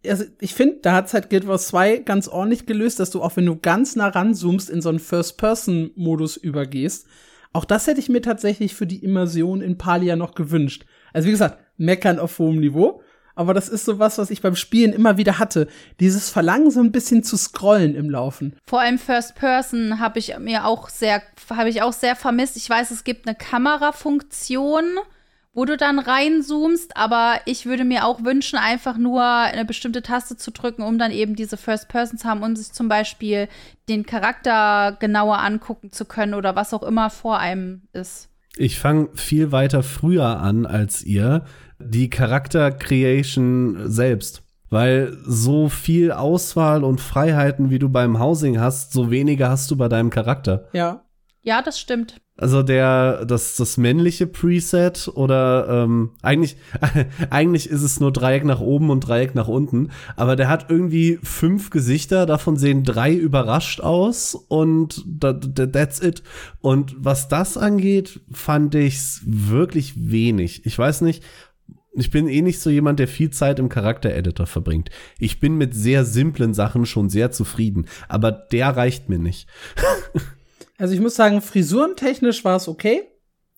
Also ich finde, da hat's halt Guild Wars 2 ganz ordentlich gelöst, dass du auch, wenn du ganz nah ranzoomst, in so einen First-Person-Modus übergehst. Auch das hätte ich mir tatsächlich für die Immersion in Palia noch gewünscht. Also wie gesagt, meckern auf hohem Niveau. Aber das ist so was, was ich beim Spielen immer wieder hatte. Dieses Verlangen, so ein bisschen zu scrollen im Laufen. Vor allem First Person habe ich mir auch sehr, habe ich auch sehr vermisst. Ich weiß, es gibt eine Kamerafunktion, wo du dann reinzoomst, aber ich würde mir auch wünschen, einfach nur eine bestimmte Taste zu drücken, um dann eben diese First Person zu haben und sich zum Beispiel den Charakter genauer angucken zu können oder was auch immer vor einem ist. Ich fange viel weiter früher an als ihr. Die Charakter-Creation selbst. Weil so viel Auswahl und Freiheiten, wie du beim Housing hast, so wenige hast du bei deinem Charakter. Ja. Ja, das stimmt. Also der, das, das männliche Preset oder ähm, eigentlich, eigentlich ist es nur Dreieck nach oben und Dreieck nach unten, aber der hat irgendwie fünf Gesichter, davon sehen drei überrascht aus und that's it. Und was das angeht, fand ich's wirklich wenig. Ich weiß nicht, ich bin eh nicht so jemand, der viel Zeit im Charaktereditor verbringt. Ich bin mit sehr simplen Sachen schon sehr zufrieden, aber der reicht mir nicht. Also ich muss sagen, frisurentechnisch war es okay.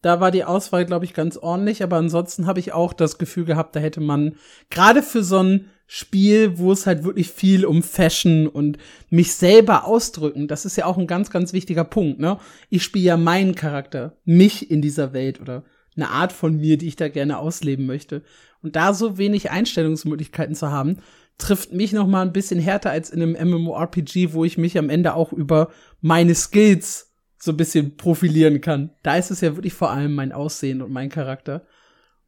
Da war die Auswahl, glaube ich, ganz ordentlich, aber ansonsten habe ich auch das Gefühl gehabt, da hätte man gerade für so ein Spiel, wo es halt wirklich viel um Fashion und mich selber ausdrücken, das ist ja auch ein ganz, ganz wichtiger Punkt, ne? Ich spiele ja meinen Charakter, mich in dieser Welt oder eine Art von mir, die ich da gerne ausleben möchte. Und da so wenig Einstellungsmöglichkeiten zu haben, trifft mich noch mal ein bisschen härter als in einem MMORPG, wo ich mich am Ende auch über meine Skills so ein bisschen profilieren kann. Da ist es ja wirklich vor allem mein Aussehen und mein Charakter.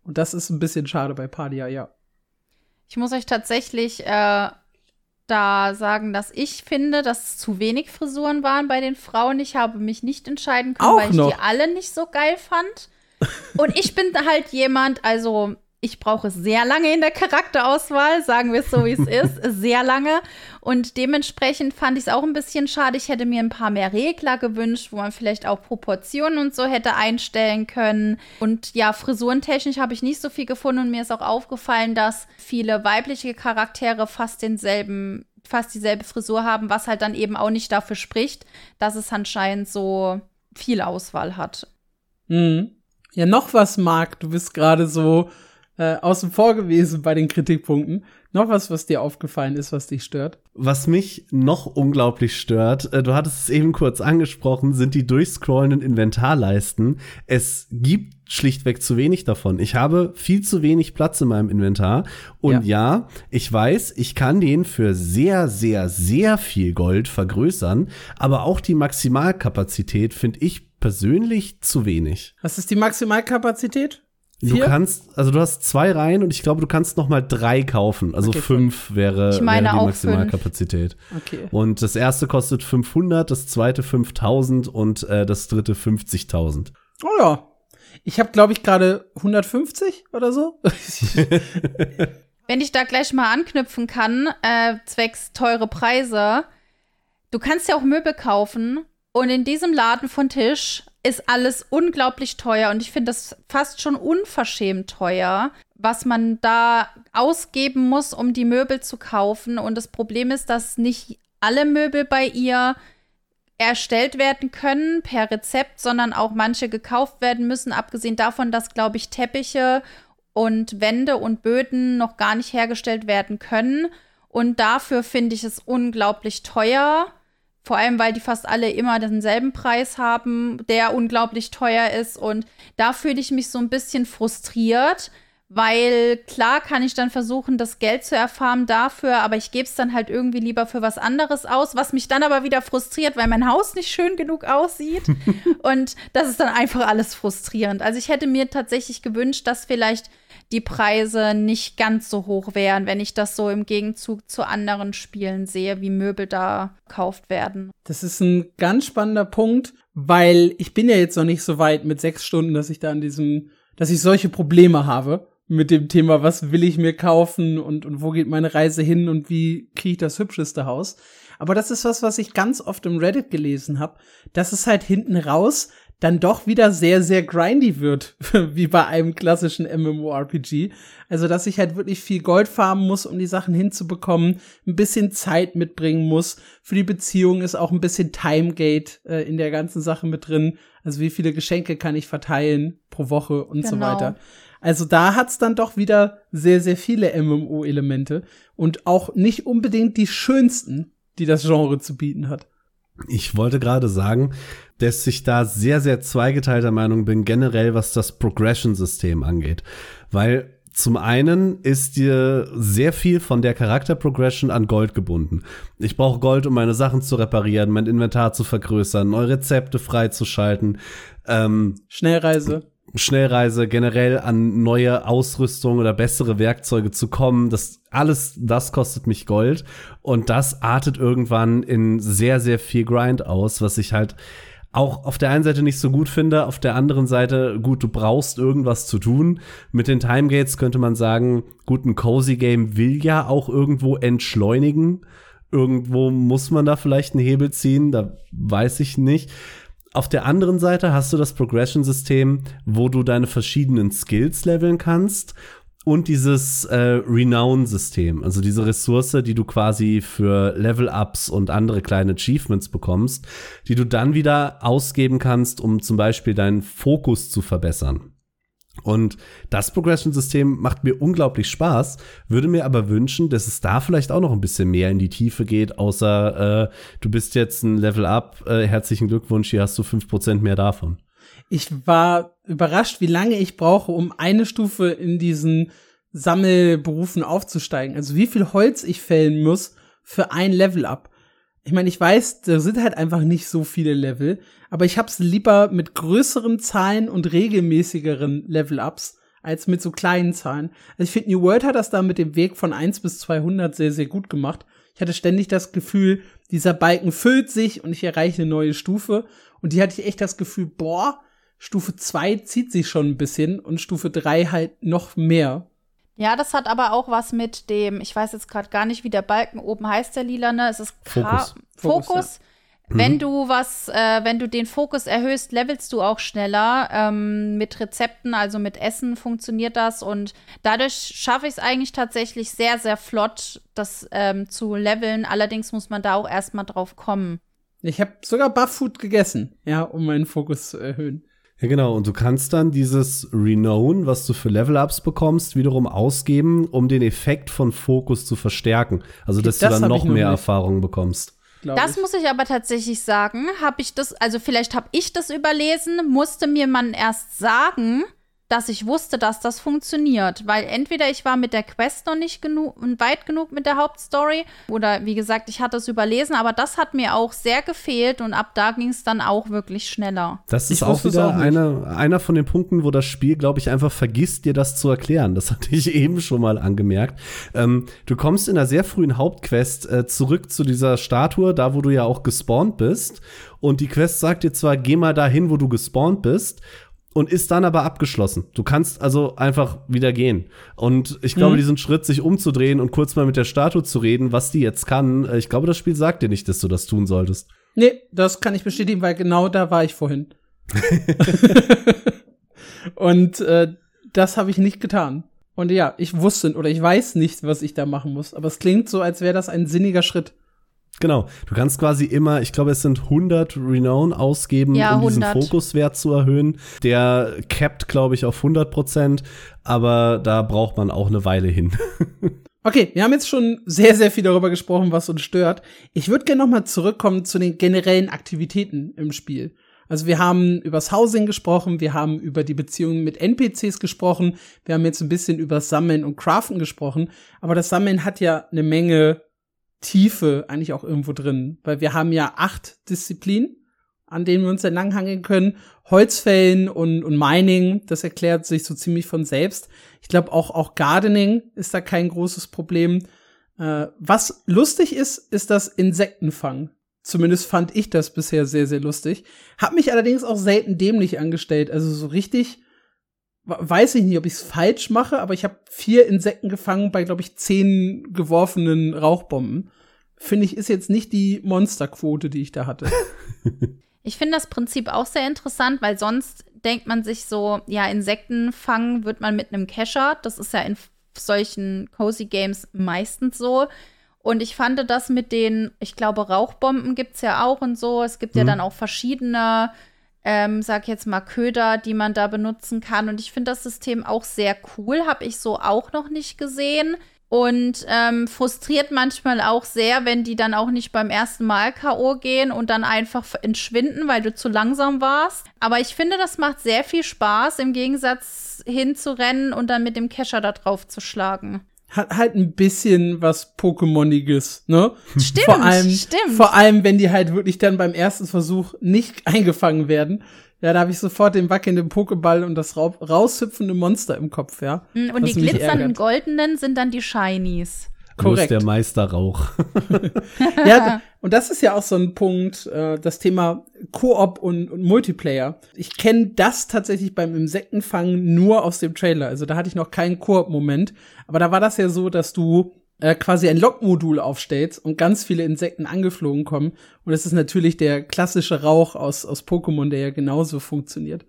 Und das ist ein bisschen schade bei Padia, ja. Ich muss euch tatsächlich äh, da sagen, dass ich finde, dass es zu wenig Frisuren waren bei den Frauen. Ich habe mich nicht entscheiden können, Auch weil ich noch. die alle nicht so geil fand. Und ich bin halt jemand, also ich brauche sehr lange in der Charakterauswahl, sagen wir es so, wie es ist, sehr lange. Und dementsprechend fand ich es auch ein bisschen schade. Ich hätte mir ein paar mehr Regler gewünscht, wo man vielleicht auch Proportionen und so hätte einstellen können. Und ja, frisurentechnisch habe ich nicht so viel gefunden und mir ist auch aufgefallen, dass viele weibliche Charaktere fast denselben fast dieselbe Frisur haben, was halt dann eben auch nicht dafür spricht, dass es anscheinend so viel Auswahl hat. Mhm. Ja, noch was, Marc, du bist gerade so äh, außen vor gewesen bei den Kritikpunkten. Noch was, was dir aufgefallen ist, was dich stört? Was mich noch unglaublich stört, äh, du hattest es eben kurz angesprochen, sind die durchscrollenden Inventarleisten. Es gibt schlichtweg zu wenig davon. Ich habe viel zu wenig Platz in meinem Inventar. Und ja, ja ich weiß, ich kann den für sehr, sehr, sehr viel Gold vergrößern, aber auch die Maximalkapazität finde ich persönlich zu wenig. Was ist die Maximalkapazität? Du Vier? kannst, also du hast zwei Reihen und ich glaube, du kannst noch mal drei kaufen. Also Okay, fünf wäre, Ich meine wäre die auch Maximalkapazität. Okay. Und das erste kostet 500, das zweite 5000 und äh, das dritte 50.000. Oh ja. Ich habe, glaube ich, gerade 150 oder so. Wenn ich da gleich mal anknüpfen kann, äh, zwecks teure Preise, du kannst ja auch Möbel kaufen und in diesem Laden von Tisch ist alles unglaublich teuer und ich finde das fast schon unverschämt teuer, was man da ausgeben muss, um die Möbel zu kaufen. Und das Problem ist, dass nicht alle Möbel bei ihr erstellt werden können per Rezept, sondern auch manche gekauft werden müssen, abgesehen davon, dass, glaube ich, Teppiche und Wände und Böden noch gar nicht hergestellt werden können. Und dafür finde ich es unglaublich teuer. Vor allem, weil die fast alle immer denselben Preis haben, der unglaublich teuer ist. Und da fühle ich mich so ein bisschen frustriert, weil klar kann ich dann versuchen, das Geld zu erfahren dafür, aber ich gebe es dann halt irgendwie lieber für was anderes aus, was mich dann aber wieder frustriert, weil mein Haus nicht schön genug aussieht. Und das ist dann einfach alles frustrierend. Also ich hätte mir tatsächlich gewünscht, dass vielleicht die Preise nicht ganz so hoch wären, wenn ich das so im Gegenzug zu anderen Spielen sehe, wie Möbel da gekauft werden. Das ist ein ganz spannender Punkt, weil ich bin ja jetzt noch nicht so weit mit sechs Stunden, dass ich da an diesem, dass ich solche Probleme habe mit dem Thema, was will ich mir kaufen und, und wo geht meine Reise hin und wie kriege ich das hübscheste Haus. Aber das ist was, was ich ganz oft im Reddit gelesen habe, dass es halt hinten raus dann doch wieder sehr, sehr grindy wird, wie bei einem klassischen MMORPG. Also, dass ich halt wirklich viel Gold farmen muss, um die Sachen hinzubekommen, ein bisschen Zeit mitbringen muss. Für die Beziehung ist auch ein bisschen Timegate äh, in der ganzen Sache mit drin. Also, wie viele Geschenke kann ich verteilen pro Woche und so Genau. weiter. Also da hat's dann doch wieder sehr, sehr viele MMO-Elemente und auch nicht unbedingt die schönsten, die das Genre zu bieten hat. Ich wollte gerade sagen, dass ich da sehr, sehr zweigeteilter Meinung bin, generell was das Progression-System angeht. Weil zum einen ist dir sehr viel von der Charakter-Progression an Gold gebunden. Ich brauche Gold, um meine Sachen zu reparieren, mein Inventar zu vergrößern, neue Rezepte freizuschalten. Ähm, Schnellreise. Schnellreise generell an neue Ausrüstung oder bessere Werkzeuge zu kommen. Das alles, das kostet mich Gold und das artet irgendwann in sehr, sehr viel Grind aus, was ich halt auch auf der einen Seite nicht so gut finde, auf der anderen Seite, gut, du brauchst irgendwas zu tun. Mit den Timegates könnte man sagen, gut, ein Cozy Game will ja auch irgendwo entschleunigen. Irgendwo muss man da vielleicht einen Hebel ziehen, da weiß ich nicht. Auf der anderen Seite hast du das Progression-System, wo du deine verschiedenen Skills leveln kannst und dieses äh, Renown-System, also diese Ressource, die du quasi für Level-Ups und andere kleine Achievements bekommst, die du dann wieder ausgeben kannst, um zum Beispiel deinen Fokus zu verbessern. Und das Progression-System macht mir unglaublich Spaß, würde mir aber wünschen, dass es da vielleicht auch noch ein bisschen mehr in die Tiefe geht, außer äh, du bist jetzt ein Level-Up, äh, herzlichen Glückwunsch, hier hast du fünf Prozent mehr davon ich war überrascht, wie lange ich brauche, um eine Stufe in diesen Sammelberufen aufzusteigen. Also wie viel Holz ich fällen muss für ein Level up. Ich meine, ich weiß, da sind halt einfach nicht so viele Level, aber ich hab's lieber mit größeren Zahlen und regelmäßigeren Level-Ups als mit so kleinen Zahlen. Also ich finde, New World hat das da mit dem Weg von 1 bis 200 sehr, sehr gut gemacht. Ich hatte ständig das Gefühl, dieser Balken füllt sich und ich erreiche eine neue Stufe. Und die hatte ich echt das Gefühl, boah, Stufe 2 zieht sich schon ein bisschen und Stufe 3 halt noch mehr. Ja, das hat aber auch was mit dem, ich weiß jetzt gerade gar nicht, wie der Balken oben heißt, der lilane. Es ist Fokus. Fokus. Fokus. Ja. Wenn mhm. du was, äh, wenn du den Fokus erhöhst, levelst du auch schneller. Ähm, mit Rezepten, also mit Essen funktioniert das und dadurch schaffe ich es eigentlich tatsächlich sehr, sehr flott, das ähm, zu leveln. Allerdings muss man da auch erstmal drauf kommen. Ich habe sogar Buff-Food gegessen, ja, um meinen Fokus zu erhöhen. Ja, genau. Und du kannst dann dieses Renown, was du für Level-Ups bekommst, wiederum ausgeben, um den Effekt von Fokus zu verstärken. Also, dass das du dann noch mehr Erfahrung bekommst. Das ich. muss ich aber tatsächlich sagen. Habe ich das, also vielleicht habe ich das überlesen, musste mir man erst sagen, dass ich wusste, dass das funktioniert. Weil entweder ich war mit der Quest noch nicht genug weit genug mit der Hauptstory oder wie gesagt, ich hatte es überlesen, aber das hat mir auch sehr gefehlt und ab da ging es dann auch wirklich schneller. Das ist ich auch wieder auch eine, einer von den Punkten, wo das Spiel, glaube ich, einfach vergisst, dir das zu erklären. Das hatte ich eben schon mal angemerkt. Ähm, du kommst in einer sehr frühen Hauptquest äh, zurück zu dieser Statue, da wo du ja auch gespawnt bist. Und die Quest sagt dir zwar, geh mal dahin, wo du gespawnt bist und ist dann aber abgeschlossen. Du kannst also einfach wieder gehen. Und ich glaube, mhm. diesen Schritt, sich umzudrehen und kurz mal mit der Statue zu reden, was die jetzt kann, äh, ich glaube, das Spiel sagt dir nicht, dass du das tun solltest. Nee, das kann ich bestätigen, weil genau da war ich vorhin. und äh, das habe ich nicht getan. Und ja, ich wusste oder ich weiß nicht, was ich da machen muss. Aber es klingt so, als wäre das ein sinniger Schritt. Genau, du kannst quasi immer, ich glaube, es sind 100 Renown ausgeben, ja, um diesen Fokuswert zu erhöhen. Der capped, glaube ich, auf 100 Prozent, aber da braucht man auch eine Weile hin. okay, wir haben jetzt schon sehr, sehr viel darüber gesprochen, was uns stört. Ich würde gerne noch mal zurückkommen zu den generellen Aktivitäten im Spiel. Also wir haben übers Housing gesprochen, wir haben über die Beziehungen mit NPCs gesprochen, wir haben jetzt ein bisschen über Sammeln und Craften gesprochen, aber das Sammeln hat ja eine Menge Tiefe eigentlich auch irgendwo drin, weil wir haben ja acht Disziplinen, an denen wir uns entlanghangeln können. Holzfällen und, und Mining, das erklärt sich so ziemlich von selbst. Ich glaube auch, auch Gardening ist da kein großes Problem. Äh, was lustig ist, ist das Insektenfang. Zumindest fand ich das bisher sehr, sehr lustig. Hab mich allerdings auch selten dämlich angestellt. Also so richtig weiß ich nicht, ob ich es falsch mache, aber ich habe vier Insekten gefangen bei, glaube ich, zehn geworfenen Rauchbomben. Finde ich, ist jetzt nicht die Monsterquote, die ich da hatte. ich finde das Prinzip auch sehr interessant, weil sonst denkt man sich so, ja, Insekten fangen wird man mit einem Kescher. Das ist ja in solchen Cozy Games meistens so. Und ich fand das mit den, ich glaube, Rauchbomben gibt's ja auch und so. Es gibt mhm. ja dann auch verschiedene ähm, sag jetzt mal Köder, die man da benutzen kann. Und ich finde das System auch sehr cool, habe ich so auch noch nicht gesehen. Und ähm, frustriert manchmal auch sehr, wenn die dann auch nicht beim ersten Mal K.O. gehen und dann einfach entschwinden, weil du zu langsam warst. Aber ich finde, das macht sehr viel Spaß, im Gegensatz hinzurennen und dann mit dem Kescher da drauf zu schlagen hat halt ein bisschen was Pokémoniges, ne? Stimmt, vor allem, stimmt. Vor allem, wenn die halt wirklich dann beim ersten Versuch nicht eingefangen werden. Ja, da habe ich sofort den wackelnden Pokéball und das raushüpfende Monster im Kopf, ja. Hm, und die glitzernden goldenen sind dann die Shinies. Korrekt. der Meisterrauch. ja, und das ist ja auch so ein Punkt, äh, das Thema Koop und, und Multiplayer. Ich kenne das tatsächlich beim Insektenfangen nur aus dem Trailer. Also da hatte ich noch keinen Koop-Moment. Aber da war das ja so, dass du äh, quasi ein Lockmodul aufstellst und ganz viele Insekten angeflogen kommen. Und das ist natürlich der klassische Rauch aus, aus Pokémon, der ja genauso funktioniert.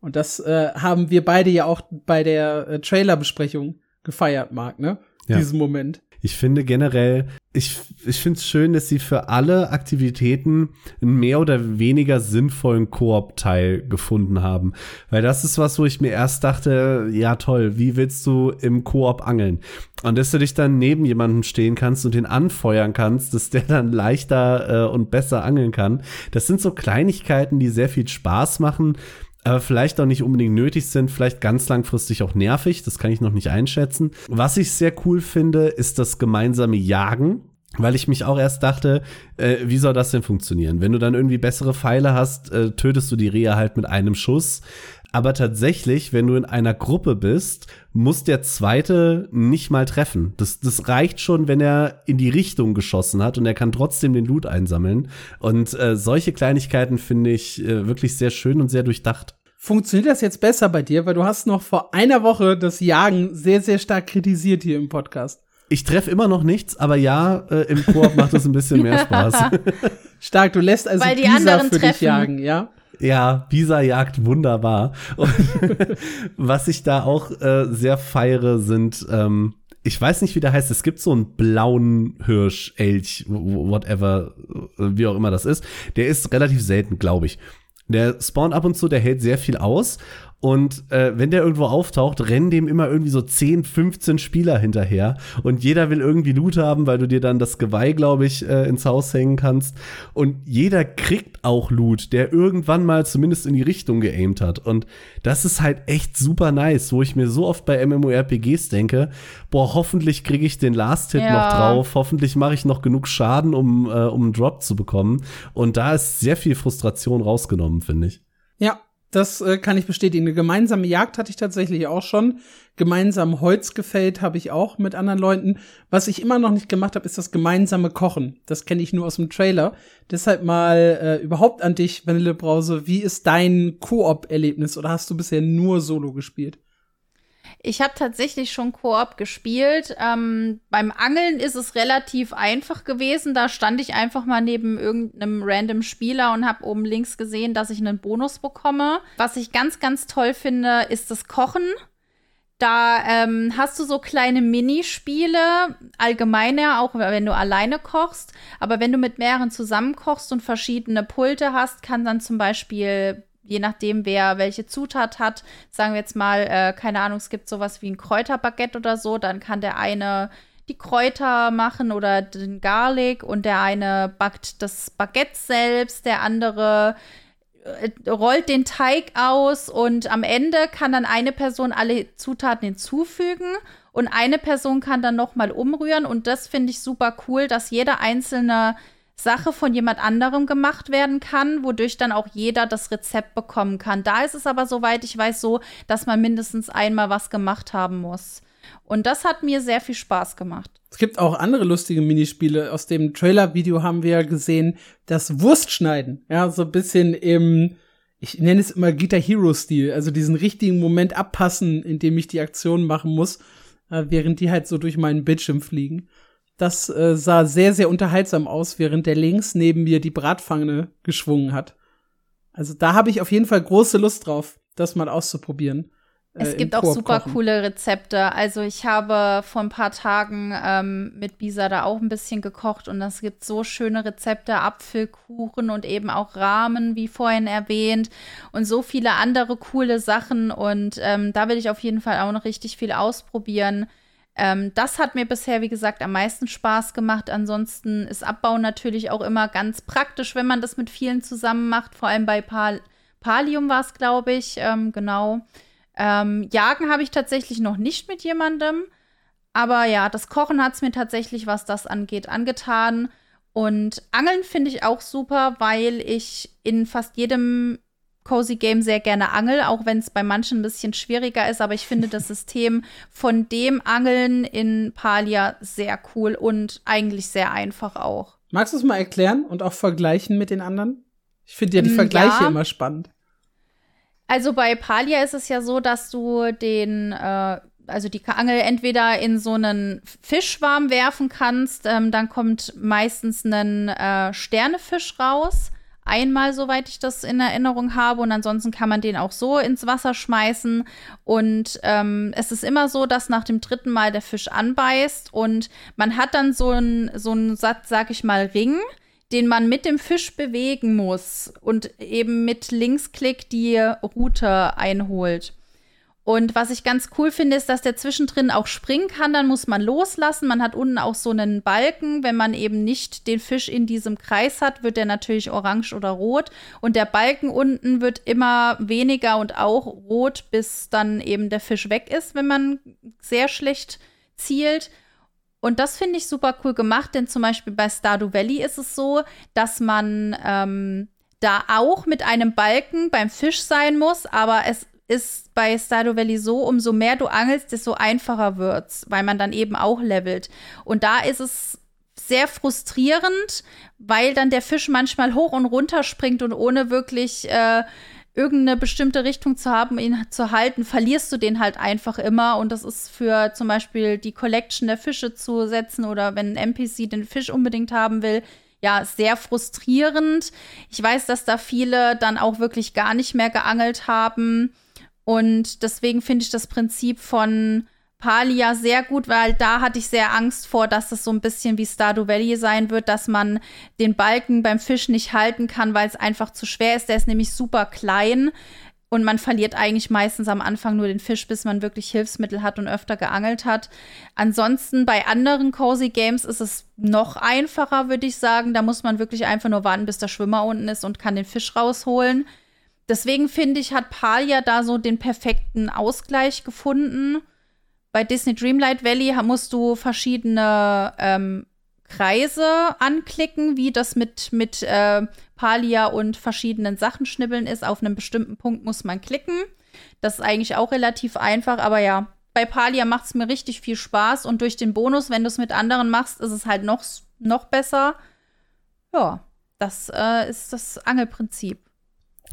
Und das äh, haben wir beide ja auch bei der äh, Trailer-Besprechung gefeiert, Marc, ne? Ja. Diesen Moment. Ich finde generell, ich, ich finde es schön, dass sie für alle Aktivitäten einen mehr oder weniger sinnvollen Koop-Teil gefunden haben. Weil das ist was, wo ich mir erst dachte, ja toll, wie willst du im Koop angeln? Und dass du dich dann neben jemandem stehen kannst und den anfeuern kannst, dass der dann leichter äh, und besser angeln kann. Das sind so Kleinigkeiten, die sehr viel Spaß machen aber vielleicht auch nicht unbedingt nötig sind, vielleicht ganz langfristig auch nervig, das kann ich noch nicht einschätzen. Was ich sehr cool finde, ist das gemeinsame Jagen. Weil ich mich auch erst dachte, äh, wie soll das denn funktionieren? Wenn du dann irgendwie bessere Pfeile hast, äh, tötest du die Rehe halt mit einem Schuss. Aber tatsächlich, wenn du in einer Gruppe bist, muss der zweite nicht mal treffen. Das, das reicht schon, wenn er in die Richtung geschossen hat und er kann trotzdem den Loot einsammeln. Und äh, solche Kleinigkeiten finde ich äh, wirklich sehr schön und sehr durchdacht. Funktioniert das jetzt besser bei dir? Weil du hast noch vor einer Woche das Jagen sehr, sehr stark kritisiert hier im Podcast. Ich treffe immer noch nichts, aber ja, äh, im Koop macht es ein bisschen mehr Spaß. stark, du lässt also Weil die Bisa für treffen. dich jagen, ja? Ja, Bisa jagt wunderbar. Und was ich da auch äh, sehr feiere, sind, ähm, ich weiß nicht, wie der heißt, es gibt so einen blauen Hirsch, Elch, whatever, äh, wie auch immer das ist. Der ist relativ selten, glaube ich. Der spawnt ab und zu, der hält sehr viel aus. Und äh, wenn der irgendwo auftaucht, rennen dem immer irgendwie so 10, 15 Spieler hinterher. Und jeder will irgendwie Loot haben, weil du dir dann das Geweih, glaube ich, äh, ins Haus hängen kannst. Und jeder kriegt auch Loot, der irgendwann mal zumindest in die Richtung geaimt hat. Und das ist halt echt super nice, wo ich mir so oft bei MMORPGs denke, boah, hoffentlich kriege ich den Last-Hit ja. noch drauf, hoffentlich mache ich noch genug Schaden, um, äh, um einen Drop zu bekommen. Und da ist sehr viel Frustration rausgenommen, finde ich. Das äh, kann ich bestätigen. Eine gemeinsame Jagd hatte ich tatsächlich auch schon. Gemeinsam Holz gefällt habe ich auch mit anderen Leuten. Was ich immer noch nicht gemacht habe, ist das gemeinsame Kochen. Das kenne ich nur aus dem Trailer. Deshalb mal äh, überhaupt an dich, Vanille Brause. Wie ist dein Koop-Erlebnis oder hast du bisher nur Solo gespielt? Ich habe tatsächlich schon Koop gespielt. Ähm, beim Angeln ist es relativ einfach gewesen. Da stand ich einfach mal neben irgendeinem random Spieler und habe oben links gesehen, dass ich einen Bonus bekomme. Was ich ganz, ganz toll finde, ist das Kochen. Da ähm, hast du so kleine Minispiele, allgemeiner, auch wenn du alleine kochst. Aber wenn du mit mehreren zusammen kochst und verschiedene Pulte hast, kann dann zum Beispiel je nachdem, wer welche Zutat hat, sagen wir jetzt mal, äh, keine Ahnung, es gibt sowas wie ein Kräuterbaguette oder so, dann kann der eine die Kräuter machen oder den Garlic und der eine backt das Baguette selbst, der andere äh, rollt den Teig aus und am Ende kann dann eine Person alle Zutaten hinzufügen und eine Person kann dann noch mal umrühren und das finde ich super cool, dass jeder einzelne Sache von jemand anderem gemacht werden kann, wodurch dann auch jeder das Rezept bekommen kann. Da ist es aber, soweit ich weiß, so, dass man mindestens einmal was gemacht haben muss. Und das hat mir sehr viel Spaß gemacht. Es gibt auch andere lustige Minispiele. Aus dem Trailer-Video haben wir ja gesehen, das Wurstschneiden. Ja, so ein bisschen im, ich nenne es immer Guitar Hero-Stil. Also diesen richtigen Moment abpassen, in dem ich die Aktion machen muss, äh, während die halt so durch meinen Bildschirm fliegen. Das äh, sah sehr, sehr unterhaltsam aus, während der links neben mir die Bratpfanne geschwungen hat. Also da habe ich auf jeden Fall große Lust drauf, das mal auszuprobieren. Äh, es gibt auch super coole Rezepte. Also ich habe vor ein paar Tagen ähm, mit Bisa da auch ein bisschen gekocht und es gibt so schöne Rezepte, Apfelkuchen und eben auch Rahmen, wie vorhin erwähnt, und so viele andere coole Sachen. Und ähm, da will ich auf jeden Fall auch noch richtig viel ausprobieren. Ähm, das hat mir bisher, wie gesagt, am meisten Spaß gemacht. Ansonsten ist Abbau natürlich auch immer ganz praktisch, wenn man das mit vielen zusammen macht. Vor allem bei Pal Palium war es, glaube ich. Ähm, genau. Ähm, Jagen habe ich tatsächlich noch nicht mit jemandem. Aber ja, das Kochen hat es mir tatsächlich, was das angeht, angetan. Und Angeln finde ich auch super, weil ich in fast jedem Cozy Game sehr gerne angel, auch wenn es bei manchen ein bisschen schwieriger ist. Aber ich finde das System von dem Angeln in Palia sehr cool und eigentlich sehr einfach auch. Magst du es mal erklären und auch vergleichen mit den anderen? Ich finde ja die mm, Vergleiche ja. immer spannend. Also bei Palia ist es ja so, dass du den, äh, also die Angel entweder in so einen Fischschwarm werfen kannst, ähm, dann kommt meistens ein äh, Sternefisch raus einmal, soweit ich das in Erinnerung habe. Und ansonsten kann man den auch so ins Wasser schmeißen. Und ähm, es ist immer so, dass nach dem dritten Mal der Fisch anbeißt und man hat dann so einen so einen Satz, sag ich mal, Ring den man mit dem Fisch bewegen muss und eben mit Linksklick die Route einholt. Und was ich ganz cool finde, ist, dass der zwischendrin auch springen kann. Dann muss man loslassen. Man hat unten auch so einen Balken. Wenn man eben nicht den Fisch in diesem Kreis hat, wird der natürlich orange oder rot. Und der Balken unten wird immer weniger und auch rot, bis dann eben der Fisch weg ist, wenn man sehr schlecht zielt. Und das finde ich super cool gemacht, denn zum Beispiel bei Stardew Valley ist es so, dass man ähm, da auch mit einem Balken beim Fisch sein muss, aber es ist bei Stardew Valley so, umso mehr du angelst, desto einfacher wird's, weil man dann eben auch levelt. Und da ist es sehr frustrierend, weil dann der Fisch manchmal hoch und runter springt und ohne wirklich äh, irgendeine bestimmte Richtung zu haben, ihn zu halten, verlierst du den halt einfach immer. Und das ist für zum Beispiel die Collection der Fische zu setzen oder wenn ein NPC den Fisch unbedingt haben will, ja, sehr frustrierend. Ich weiß, dass da viele dann auch wirklich gar nicht mehr geangelt haben und deswegen finde ich das Prinzip von Palia sehr gut, weil da hatte ich sehr Angst vor, dass es so ein bisschen wie Stardew Valley sein wird, dass man den Balken beim Fisch nicht halten kann, weil es einfach zu schwer ist. Der ist nämlich super klein und man verliert eigentlich meistens am Anfang nur den Fisch, bis man wirklich Hilfsmittel hat und öfter geangelt hat. Ansonsten bei anderen Cozy Games ist es noch einfacher, würde ich sagen. Da muss man wirklich einfach nur warten, bis der Schwimmer unten ist und kann den Fisch rausholen. Deswegen finde ich, hat Palia da so den perfekten Ausgleich gefunden. Bei Disney Dreamlight Valley musst du verschiedene ähm, Kreise anklicken, wie das mit, mit äh, Palia und verschiedenen Sachen schnibbeln ist. Auf einem bestimmten Punkt muss man klicken. Das ist eigentlich auch relativ einfach, aber ja, bei Palia macht es mir richtig viel Spaß und durch den Bonus, wenn du es mit anderen machst, ist es halt noch, noch besser. Ja, das äh, ist das Angelprinzip.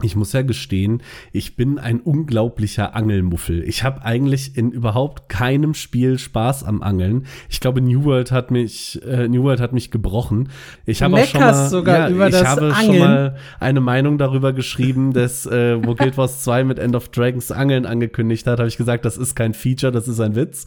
Ich muss ja gestehen, ich bin ein unglaublicher Angelmuffel. Ich habe eigentlich in überhaupt keinem Spiel Spaß am Angeln. Ich glaube, New World hat mich, äh, New World hat mich gebrochen. Ich habe auch schon mal, sogar ja, über ich das habe Angeln. schon mal eine Meinung darüber geschrieben, dass äh, wo Guild Wars 2 mit End of Dragons Angeln angekündigt hat, habe ich gesagt, das ist kein Feature, das ist ein Witz.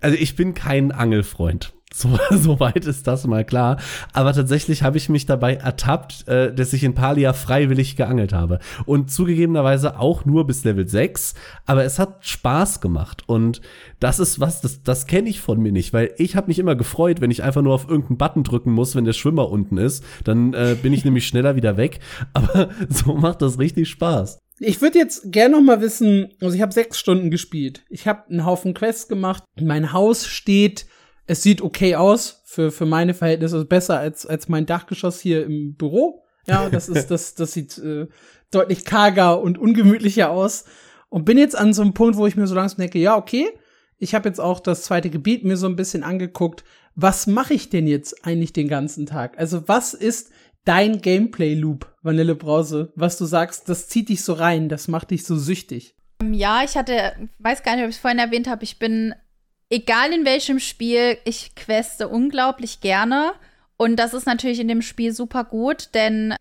Also ich bin kein Angelfreund. So, so weit ist das mal klar. Aber tatsächlich habe ich mich dabei ertappt, äh, dass ich in Palia freiwillig geangelt habe. Und zugegebenerweise auch nur bis Level 6. Aber es hat Spaß gemacht. Und das ist was, das, das kenne ich von mir nicht. Weil ich habe mich immer gefreut, wenn ich einfach nur auf irgendeinen Button drücken muss, wenn der Schwimmer unten ist. Dann äh, bin ich nämlich schneller wieder weg. Aber so macht das richtig Spaß. Ich würde jetzt gerne noch mal wissen, also ich habe sechs Stunden gespielt. Ich habe einen Haufen Quests gemacht. Mein Haus steht es sieht okay aus für, für meine Verhältnisse, besser als, als mein Dachgeschoss hier im Büro. Ja, das ist, das, das sieht äh, deutlich karger und ungemütlicher aus. Und bin jetzt an so einem Punkt, wo ich mir so langsam denke, ja, okay, ich habe jetzt auch das zweite Gebiet mir so ein bisschen angeguckt. Was mache ich denn jetzt eigentlich den ganzen Tag? Also, was ist dein Gameplay-Loop, Vanille Brause, was du sagst, das zieht dich so rein, das macht dich so süchtig? Ja, ich hatte, weiß gar nicht, ob ich es vorhin erwähnt habe, ich bin egal in welchem Spiel, ich queste unglaublich gerne. Und das ist natürlich in dem Spiel super gut, denn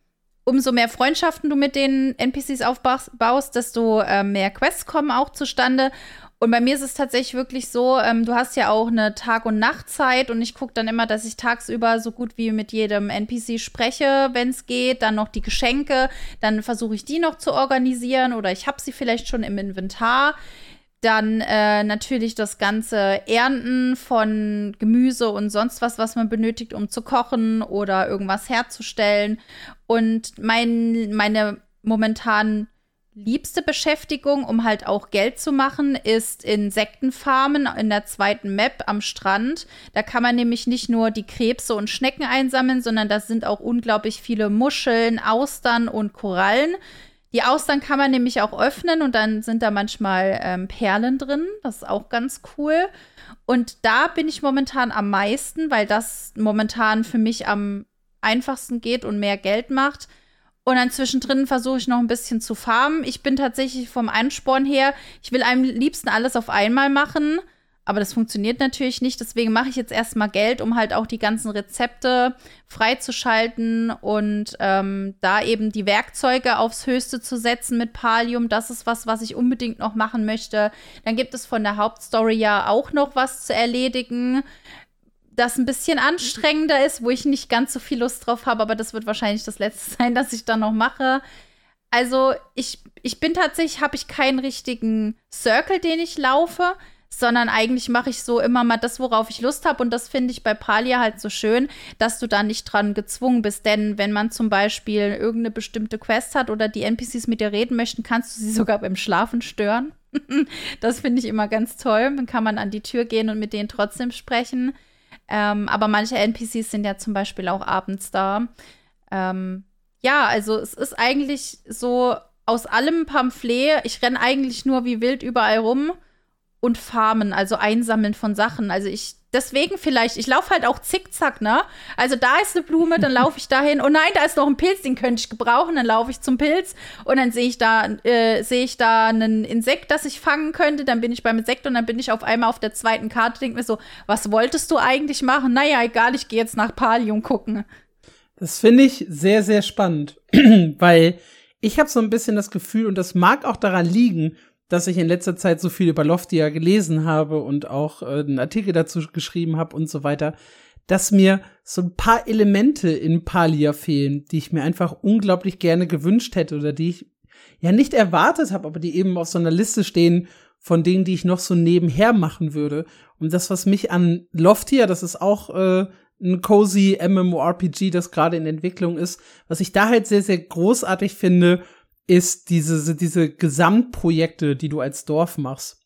umso mehr Freundschaften du mit den NPCs aufbaust, desto äh, mehr Quests kommen auch zustande. Und bei mir ist es tatsächlich wirklich so, ähm, du hast ja auch eine Tag- und Nachtzeit und ich gucke dann immer, dass ich tagsüber so gut wie mit jedem NPC spreche, wenn es geht. Dann noch die Geschenke, dann versuche ich die noch zu organisieren oder ich habe sie vielleicht schon im Inventar. Dann äh, natürlich das ganze Ernten von Gemüse und sonst was, was man benötigt, um zu kochen oder irgendwas herzustellen. Und mein, meine momentan liebste Beschäftigung, um halt auch Geld zu machen, ist Insektenfarmen in der zweiten Map am Strand. Da kann man nämlich nicht nur die Krebse und Schnecken einsammeln, sondern da sind auch unglaublich viele Muscheln, Austern und Korallen Die Austern kann man nämlich auch öffnen und dann sind da manchmal ähm, Perlen drin. Das ist auch ganz cool. Und da bin ich momentan am meisten, weil das momentan für mich am einfachsten geht und mehr Geld macht. Und dann zwischendrin versuche ich noch ein bisschen zu farmen. Ich bin tatsächlich vom Ansporn her, ich will am liebsten alles auf einmal machen. Aber das funktioniert natürlich nicht. Deswegen mache ich jetzt erstmal Geld, um halt auch die ganzen Rezepte freizuschalten und ähm, da eben die Werkzeuge aufs Höchste zu setzen mit Palium. Das ist was, was ich unbedingt noch machen möchte. Dann gibt es von der Hauptstory ja auch noch was zu erledigen das ein bisschen anstrengender ist, wo ich nicht ganz so viel Lust drauf habe, aber das wird wahrscheinlich das letzte sein, das ich dann noch mache. Also ich, ich bin tatsächlich, habe ich keinen richtigen Circle, den ich laufe, sondern eigentlich mache ich so immer mal das, worauf ich Lust habe. Und das finde ich bei Palia halt so schön, dass du da nicht dran gezwungen bist. Denn wenn man zum Beispiel irgendeine bestimmte Quest hat oder die NPCs mit dir reden möchten, kannst du sie sogar beim Schlafen stören. das finde ich immer ganz toll. Dann kann man an die Tür gehen und mit denen trotzdem sprechen. Ähm, aber manche NPCs sind ja zum Beispiel auch abends da. Ähm, ja, also es ist eigentlich so aus allem Pamphlet. Ich renne eigentlich nur wie wild überall rum und farmen, also einsammeln von Sachen. Also ich deswegen vielleicht, ich laufe halt auch zickzack, ne? Also da ist eine Blume, dann laufe ich dahin. Oh nein, da ist noch ein Pilz, den könnte ich gebrauchen. Dann laufe ich zum Pilz und dann sehe ich da äh, sehe ich da ein Insekt, das ich fangen könnte. Dann bin ich beim Insekt und dann bin ich auf einmal auf der zweiten Karte. Denke mir so, was wolltest du eigentlich machen? Naja, egal, ich gehe jetzt nach Palium gucken. Das finde ich sehr sehr spannend, weil ich habe so ein bisschen das Gefühl und das mag auch daran liegen, dass ich in letzter Zeit so viel über Loftia gelesen habe und auch äh, einen Artikel dazu geschrieben habe und so weiter, dass mir so ein paar Elemente in Palia fehlen, die ich mir einfach unglaublich gerne gewünscht hätte oder die ich ja nicht erwartet habe, aber die eben auf so einer Liste stehen von Dingen, die ich noch so nebenher machen würde. Und das, was mich an Loftia, das ist auch äh, ein cozy MMORPG, das gerade in Entwicklung ist, was ich da halt sehr, sehr großartig finde, ist diese, diese Gesamtprojekte, die du als Dorf machst.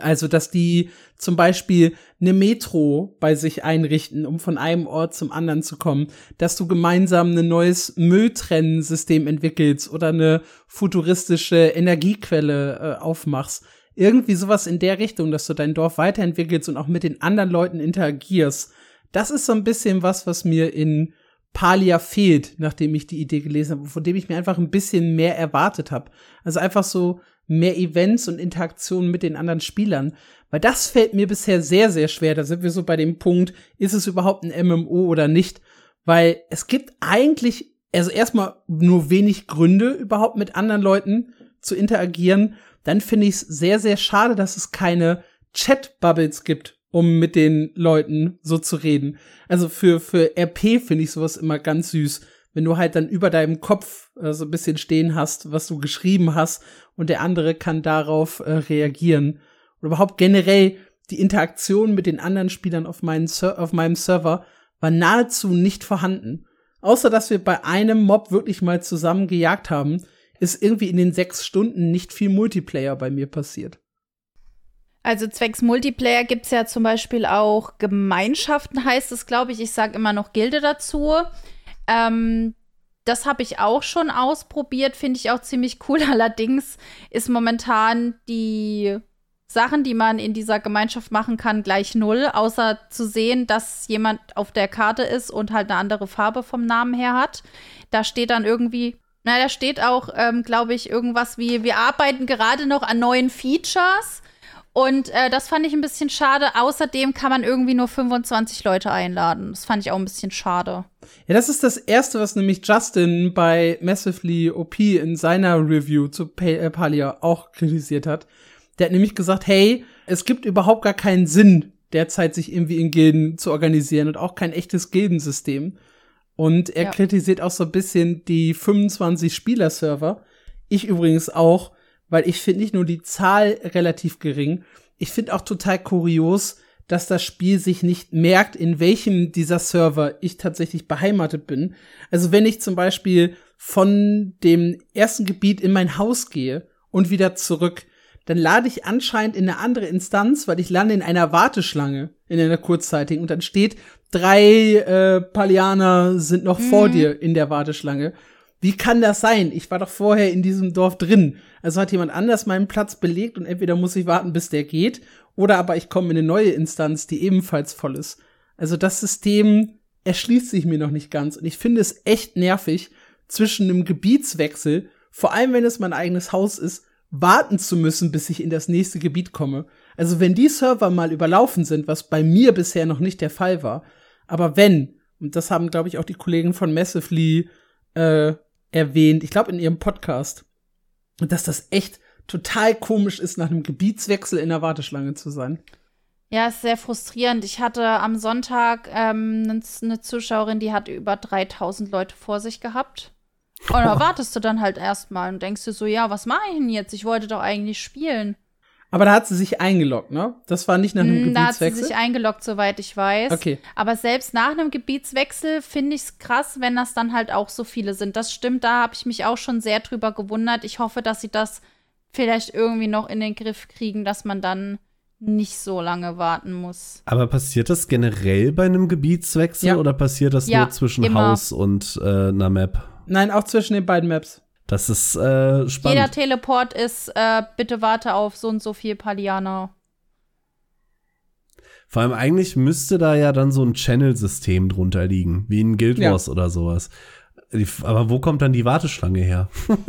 Also, dass die zum Beispiel eine Metro bei sich einrichten, um von einem Ort zum anderen zu kommen, dass du gemeinsam ein neues Mülltrennensystem entwickelst oder eine futuristische Energiequelle äh, aufmachst. Irgendwie sowas in der Richtung, dass du dein Dorf weiterentwickelst und auch mit den anderen Leuten interagierst. Das ist so ein bisschen was, was mir in Palia fehlt, nachdem ich die Idee gelesen habe, von dem ich mir einfach ein bisschen mehr erwartet habe. Also einfach so mehr Events und Interaktionen mit den anderen Spielern. Weil das fällt mir bisher sehr, sehr schwer. Da sind wir so bei dem Punkt, ist es überhaupt ein MMO oder nicht? Weil es gibt eigentlich, also erstmal nur wenig Gründe, überhaupt mit anderen Leuten zu interagieren. Dann finde ich es sehr, sehr schade, dass es keine Chat-Bubbles gibt, um mit den Leuten so zu reden. Also für, für RP finde ich sowas immer ganz süß, wenn du halt dann über deinem Kopf äh, so ein bisschen stehen hast, was du geschrieben hast und der andere kann darauf äh, reagieren. Oder überhaupt generell die Interaktion mit den anderen Spielern auf, meinen Ser auf meinem Server war nahezu nicht vorhanden. Außer dass wir bei einem Mob wirklich mal zusammen gejagt haben, ist irgendwie in den sechs Stunden nicht viel Multiplayer bei mir passiert. Also zwecks Multiplayer gibt es ja zum Beispiel auch Gemeinschaften, heißt es, glaube ich. Ich sage immer noch Gilde dazu. Ähm, das habe ich auch schon ausprobiert, finde ich auch ziemlich cool. Allerdings ist momentan die Sachen, die man in dieser Gemeinschaft machen kann, gleich null, außer zu sehen, dass jemand auf der Karte ist und halt eine andere Farbe vom Namen her hat. Da steht dann irgendwie, na, da steht auch, ähm, glaube ich, irgendwas wie, wir arbeiten gerade noch an neuen Features. Und äh, das fand ich ein bisschen schade. Außerdem kann man irgendwie nur 25 Leute einladen. Das fand ich auch ein bisschen schade. Ja, das ist das Erste, was nämlich Justin bei Massively OP in seiner Review zu äh, Palia auch kritisiert hat. Der hat nämlich gesagt, hey, es gibt überhaupt gar keinen Sinn, derzeit sich irgendwie in Gilden zu organisieren und auch kein echtes Gildensystem. Und er ja. kritisiert auch so ein bisschen die 25 Spieler-Server. Ich übrigens auch, weil ich finde nicht nur die Zahl relativ gering, ich finde auch total kurios, dass das Spiel sich nicht merkt, in welchem dieser Server ich tatsächlich beheimatet bin. Also wenn ich zum Beispiel von dem ersten Gebiet in mein Haus gehe und wieder zurück, dann lade ich anscheinend in eine andere Instanz, weil ich lande in einer Warteschlange, in einer kurzzeitigen, und dann steht, drei äh, Palianer sind noch mhm. vor dir in der Warteschlange. Wie kann das sein? Ich war doch vorher in diesem Dorf drin. Also hat jemand anders meinen Platz belegt und entweder muss ich warten, bis der geht, oder aber ich komme in eine neue Instanz, die ebenfalls voll ist. Also das System erschließt sich mir noch nicht ganz und ich finde es echt nervig, zwischen einem Gebietswechsel, vor allem wenn es mein eigenes Haus ist, warten zu müssen, bis ich in das nächste Gebiet komme. Also wenn die Server mal überlaufen sind, was bei mir bisher noch nicht der Fall war, aber wenn, und das haben, glaube ich, auch die Kollegen von Massively äh, erwähnt, ich glaube in ihrem Podcast, dass das echt total komisch ist, nach einem Gebietswechsel in der Warteschlange zu sein. Ja, ist sehr frustrierend. Ich hatte am Sonntag ähm, eine Zuschauerin, die hat über 3000 Leute vor sich gehabt. Und da wartest du dann halt erstmal und denkst dir so, ja, was mache ich denn jetzt? Ich wollte doch eigentlich spielen. Aber da hat sie sich eingeloggt, ne? Das war nicht nach einem Mm, Da hat Gebietswechsel. sie sich eingeloggt, soweit ich weiß. Okay. Aber selbst nach einem Gebietswechsel finde ich es krass, wenn das dann halt auch so viele sind. Das stimmt, da habe ich mich auch schon sehr drüber gewundert. Ich hoffe, dass sie das vielleicht irgendwie noch in den Griff kriegen, dass man dann nicht so lange warten muss. Aber passiert das generell bei einem Gebietswechsel Ja. oder passiert das Ja, nur zwischen immer. Haus und äh, einer Map? Nein, auch zwischen den beiden Maps. Das ist äh, Jeder spannend. Teleport ist, äh, bitte warte auf so und so viel Palianer. Vor allem eigentlich müsste da ja dann so ein Channel-System drunter liegen, wie in Guild Ja. Wars oder sowas. Aber wo kommt dann die Warteschlange her?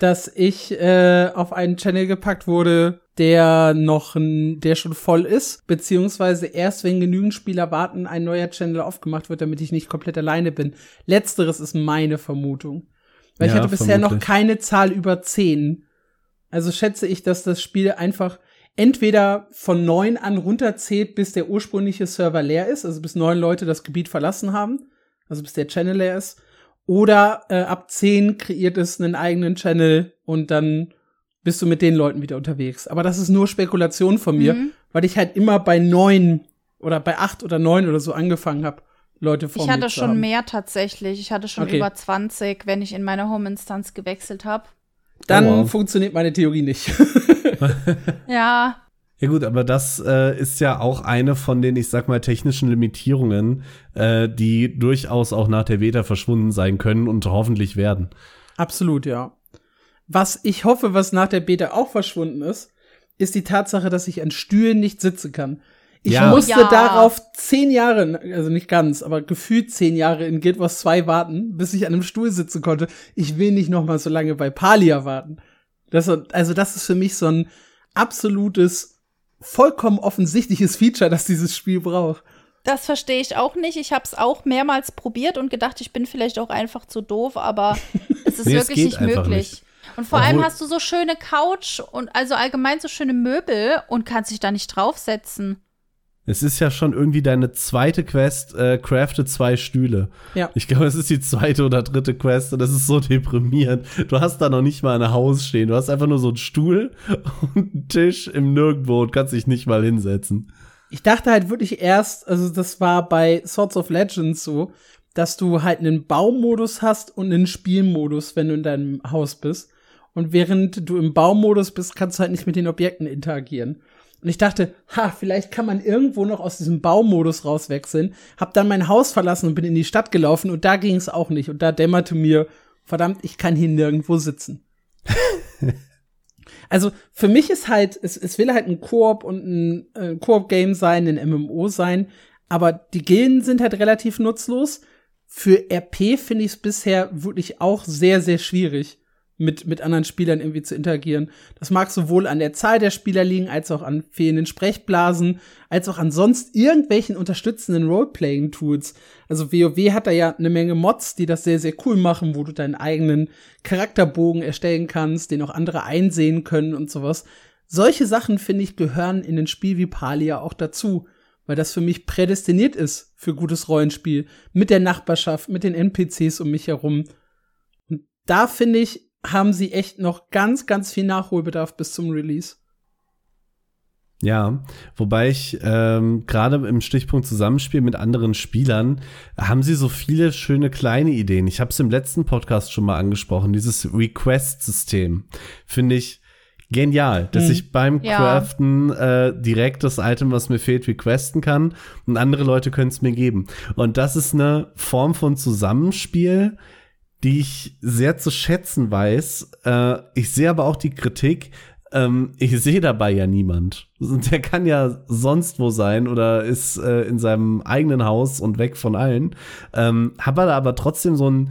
Dass ich äh, auf einen Channel gepackt wurde, der noch, n- der schon voll ist, beziehungsweise erst wenn genügend Spieler warten, ein neuer Channel aufgemacht wird, damit ich nicht komplett alleine bin. Letzteres ist meine Vermutung. Weil ich Ja, hatte bisher noch vermutlich. keine Zahl über 10. Also schätze ich, dass das Spiel einfach entweder von neun an runterzählt, bis der ursprüngliche Server leer ist, also bis neun Leute das Gebiet verlassen haben, also bis der Channel leer ist, oder äh, ab zehn kreiert es einen eigenen Channel und dann bist du mit den Leuten wieder unterwegs. Aber das ist nur Spekulation von mir, Mhm. weil ich halt immer bei neun oder bei acht oder neun oder so angefangen habe, Leute vor Ich mir hatte schon haben. mehr tatsächlich. Ich hatte schon Okay. über 20, wenn ich in meine Home-Instanz gewechselt habe. Dann Oh, wow. funktioniert meine Theorie nicht. Ja, Ja gut, aber das äh, ist ja auch eine von den, ich sag mal, technischen Limitierungen, äh, die durchaus auch nach der Beta verschwunden sein können und hoffentlich werden. Absolut, ja. Was ich hoffe, was nach der Beta auch verschwunden ist, ist die Tatsache, dass ich an Stühlen nicht sitzen kann. Ich Ja. musste Ja. darauf zehn Jahre, also nicht ganz, aber gefühlt zehn Jahre in Guild Wars 2 warten, bis ich an einem Stuhl sitzen konnte. Ich will nicht noch mal so lange bei Palia warten. Das, also das ist für mich so ein absolutes, vollkommen offensichtliches Feature, das dieses Spiel braucht. das verstehe ich auch nicht. Ich habe es auch mehrmals probiert und gedacht, ich bin vielleicht auch einfach zu doof, aber es ist Nee, es wirklich geht nicht möglich. nicht. Und vor allem Obwohl- hast du so schöne Couch und also allgemein so schöne Möbel und kannst dich da nicht draufsetzen. Es ist ja schon irgendwie deine zweite Quest, äh, crafte zwei Stühle. Ja. Ich glaube, es ist die zweite oder dritte Quest und das ist so deprimierend. Du hast da noch nicht mal ein Haus stehen. Du hast einfach nur so einen Stuhl und einen Tisch im Nirgendwo und kannst dich nicht mal hinsetzen. Ich dachte halt wirklich erst, also das war bei Swords of Legends so, dass du halt einen Baumodus hast und einen Spielmodus, wenn du in deinem Haus bist. Und während du im Baumodus bist, kannst du halt nicht mit den Objekten interagieren. Und ich dachte, ha, vielleicht kann man irgendwo noch aus diesem Baumodus rauswechseln. Hab dann mein Haus verlassen und bin in die Stadt gelaufen und da ging es auch nicht. Und da dämmerte mir, verdammt, ich kann hier nirgendwo sitzen. Also für mich ist halt, es, es will halt ein Koop und ein äh, Koop-Game sein, ein MMO sein, aber die Gilden sind halt relativ nutzlos. Für RP finde ich es bisher wirklich auch sehr, sehr schwierig, mit, mit anderen Spielern irgendwie zu interagieren. Das mag sowohl an der Zahl der Spieler liegen, als auch an fehlenden Sprechblasen, als auch an sonst irgendwelchen unterstützenden Roleplaying-Tools. Also WoW hat da ja eine Menge Mods, die das sehr, sehr cool machen, wo du deinen eigenen Charakterbogen erstellen kannst, den auch andere einsehen können und sowas. Solche Sachen, finde ich, gehören in ein Spiel wie Palia auch dazu, weil das für mich prädestiniert ist für gutes Rollenspiel. Mit der Nachbarschaft, mit den NPCs um mich herum. Und da, finde ich, haben sie echt noch ganz, ganz viel Nachholbedarf bis zum Release. Ja, wobei ich ähm, gerade im Stichpunkt Zusammenspiel mit anderen Spielern haben sie so viele schöne kleine Ideen. Ich habe es im letzten Podcast schon mal angesprochen, dieses Request-System finde ich genial, dass Mhm. ich beim Ja. Craften äh, direkt das Item, was mir fehlt, requesten kann und andere Leute können es mir geben. Und das ist eine Form von Zusammenspiel, die ich sehr zu schätzen weiß. Äh, ich sehe aber auch die Kritik, ähm, ich sehe dabei ja niemand. Der kann ja sonst wo sein oder ist äh, in seinem eigenen Haus und weg von allen. Ähm, hat er aber trotzdem so ein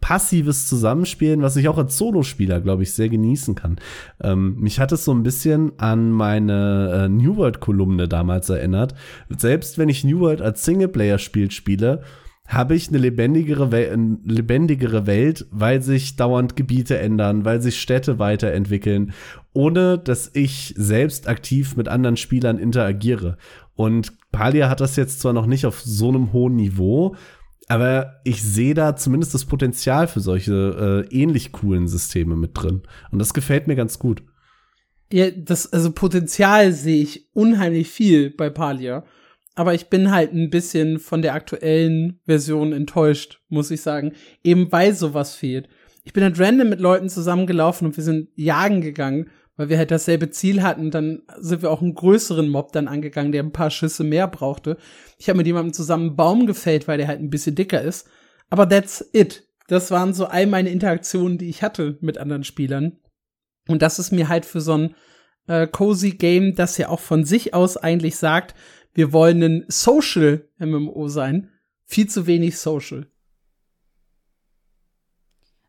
passives Zusammenspielen, was ich auch als Solospieler, glaube ich, sehr genießen kann. Ähm, mich hat es so ein bisschen an meine äh, New World-Kolumne damals erinnert. Selbst wenn ich New World als Singleplayer-Spiel spiele, habe ich eine lebendigere, We eine lebendigere Welt, weil sich dauernd Gebiete ändern, weil sich Städte weiterentwickeln, ohne dass ich selbst aktiv mit anderen Spielern interagiere. Und Palia hat das jetzt zwar noch nicht auf so einem hohen Niveau, aber ich sehe da zumindest das Potenzial für solche äh, ähnlich coolen Systeme mit drin. Und das gefällt mir ganz gut. Ja, das, also Potenzial sehe ich unheimlich viel bei Palia aber ich bin halt ein bisschen von der aktuellen Version enttäuscht, muss ich sagen. Eben weil sowas fehlt. Ich bin halt random mit Leuten zusammengelaufen und wir sind jagen gegangen, weil wir halt dasselbe Ziel hatten. Dann sind wir auch einen größeren Mob dann angegangen, der ein paar Schüsse mehr brauchte. Ich habe mit jemandem zusammen einen Baum gefällt, weil der halt ein bisschen dicker ist. Aber that's it. Das waren so all meine Interaktionen, die ich hatte mit anderen Spielern. Und das ist mir halt für so ein äh, cozy Game, das ja auch von sich aus eigentlich sagt, wir wollen ein Social MMO sein. Viel zu wenig Social.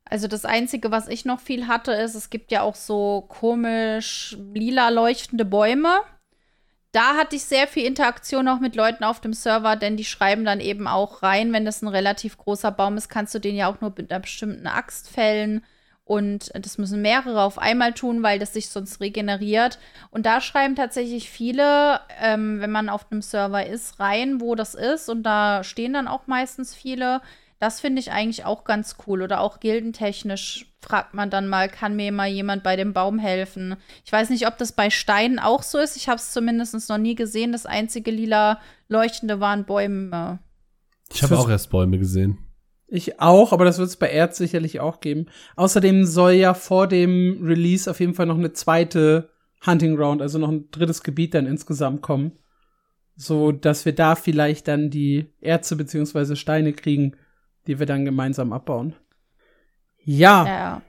Also das Einzige, was ich noch viel hatte, ist, es gibt ja auch so komisch lila leuchtende Bäume. Da hatte ich sehr viel Interaktion auch mit Leuten auf dem Server, denn die schreiben dann eben auch rein, wenn das ein relativ großer Baum ist, kannst du den ja auch nur mit einer bestimmten Axt fällen. Und das müssen mehrere auf einmal tun, weil das sich sonst regeneriert. Und da schreiben tatsächlich viele, ähm, wenn man auf einem Server ist, rein, wo das ist. Und da stehen dann auch meistens viele. Das finde ich eigentlich auch ganz cool. Oder auch gildentechnisch fragt man dann mal, kann mir mal jemand bei dem Baum helfen? Ich weiß nicht, ob das bei Steinen auch so ist. Ich habe es zumindest noch nie gesehen. Das einzige lila Leuchtende waren Bäume. Ich habe auch erst Bäume gesehen. Ich auch, aber das wird es bei Erz sicherlich auch geben. Außerdem soll ja vor dem Release auf jeden Fall noch eine zweite Hunting Ground, also noch ein drittes Gebiet dann insgesamt kommen. So dass wir da vielleicht dann die Erze beziehungsweise Steine kriegen, die wir dann gemeinsam abbauen. Ja. ja.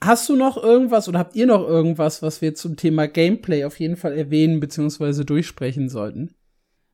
Hast du noch irgendwas oder habt ihr noch irgendwas, was wir zum Thema Gameplay auf jeden Fall erwähnen beziehungsweise durchsprechen sollten?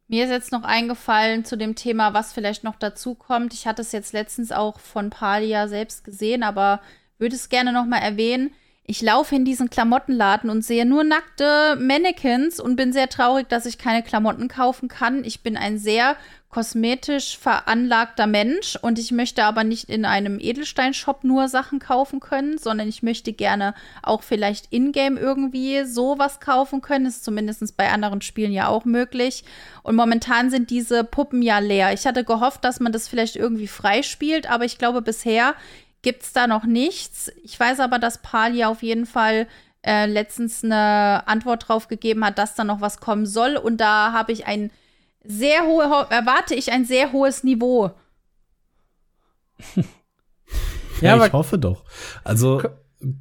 Mir ist jetzt noch eingefallen zu dem Thema, was vielleicht noch dazu kommt. Ich hatte es jetzt letztens auch von Palia selbst gesehen, aber würde es gerne noch mal erwähnen. Ich laufe in diesen Klamottenladen und sehe nur nackte Mannequins und bin sehr traurig, dass ich keine Klamotten kaufen kann. Ich bin ein sehr kosmetisch veranlagter Mensch und ich möchte aber nicht in einem Edelsteinshop nur Sachen kaufen können, sondern ich möchte gerne auch vielleicht in-game irgendwie sowas kaufen können. Das ist zumindest bei anderen Spielen ja auch möglich. Und momentan sind diese Puppen ja leer. Ich hatte gehofft, dass man das vielleicht irgendwie freispielt, aber ich glaube, bisher gibt es da noch nichts. Ich weiß aber, dass Palia auf jeden Fall äh, letztens eine Antwort drauf gegeben hat, dass da noch was kommen soll. Und da habe ich ein sehr hohe, erwarte ich ein sehr hohes Niveau. ja, ja ich hoffe doch. Also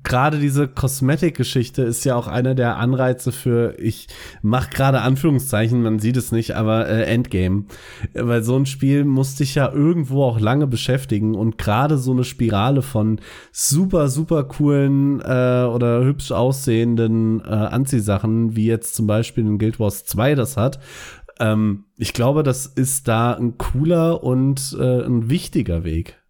gerade diese Kosmetik-Geschichte ist ja auch einer der Anreize für, ich mache gerade Anführungszeichen, man sieht es nicht, aber äh, Endgame. Weil so ein Spiel muss dich ja irgendwo auch lange beschäftigen und gerade so eine Spirale von super, super coolen äh, oder hübsch aussehenden äh, Anziehsachen, wie jetzt zum Beispiel in Guild Wars 2 das hat, ähm, ich glaube, das ist da ein cooler und äh, ein wichtiger Weg.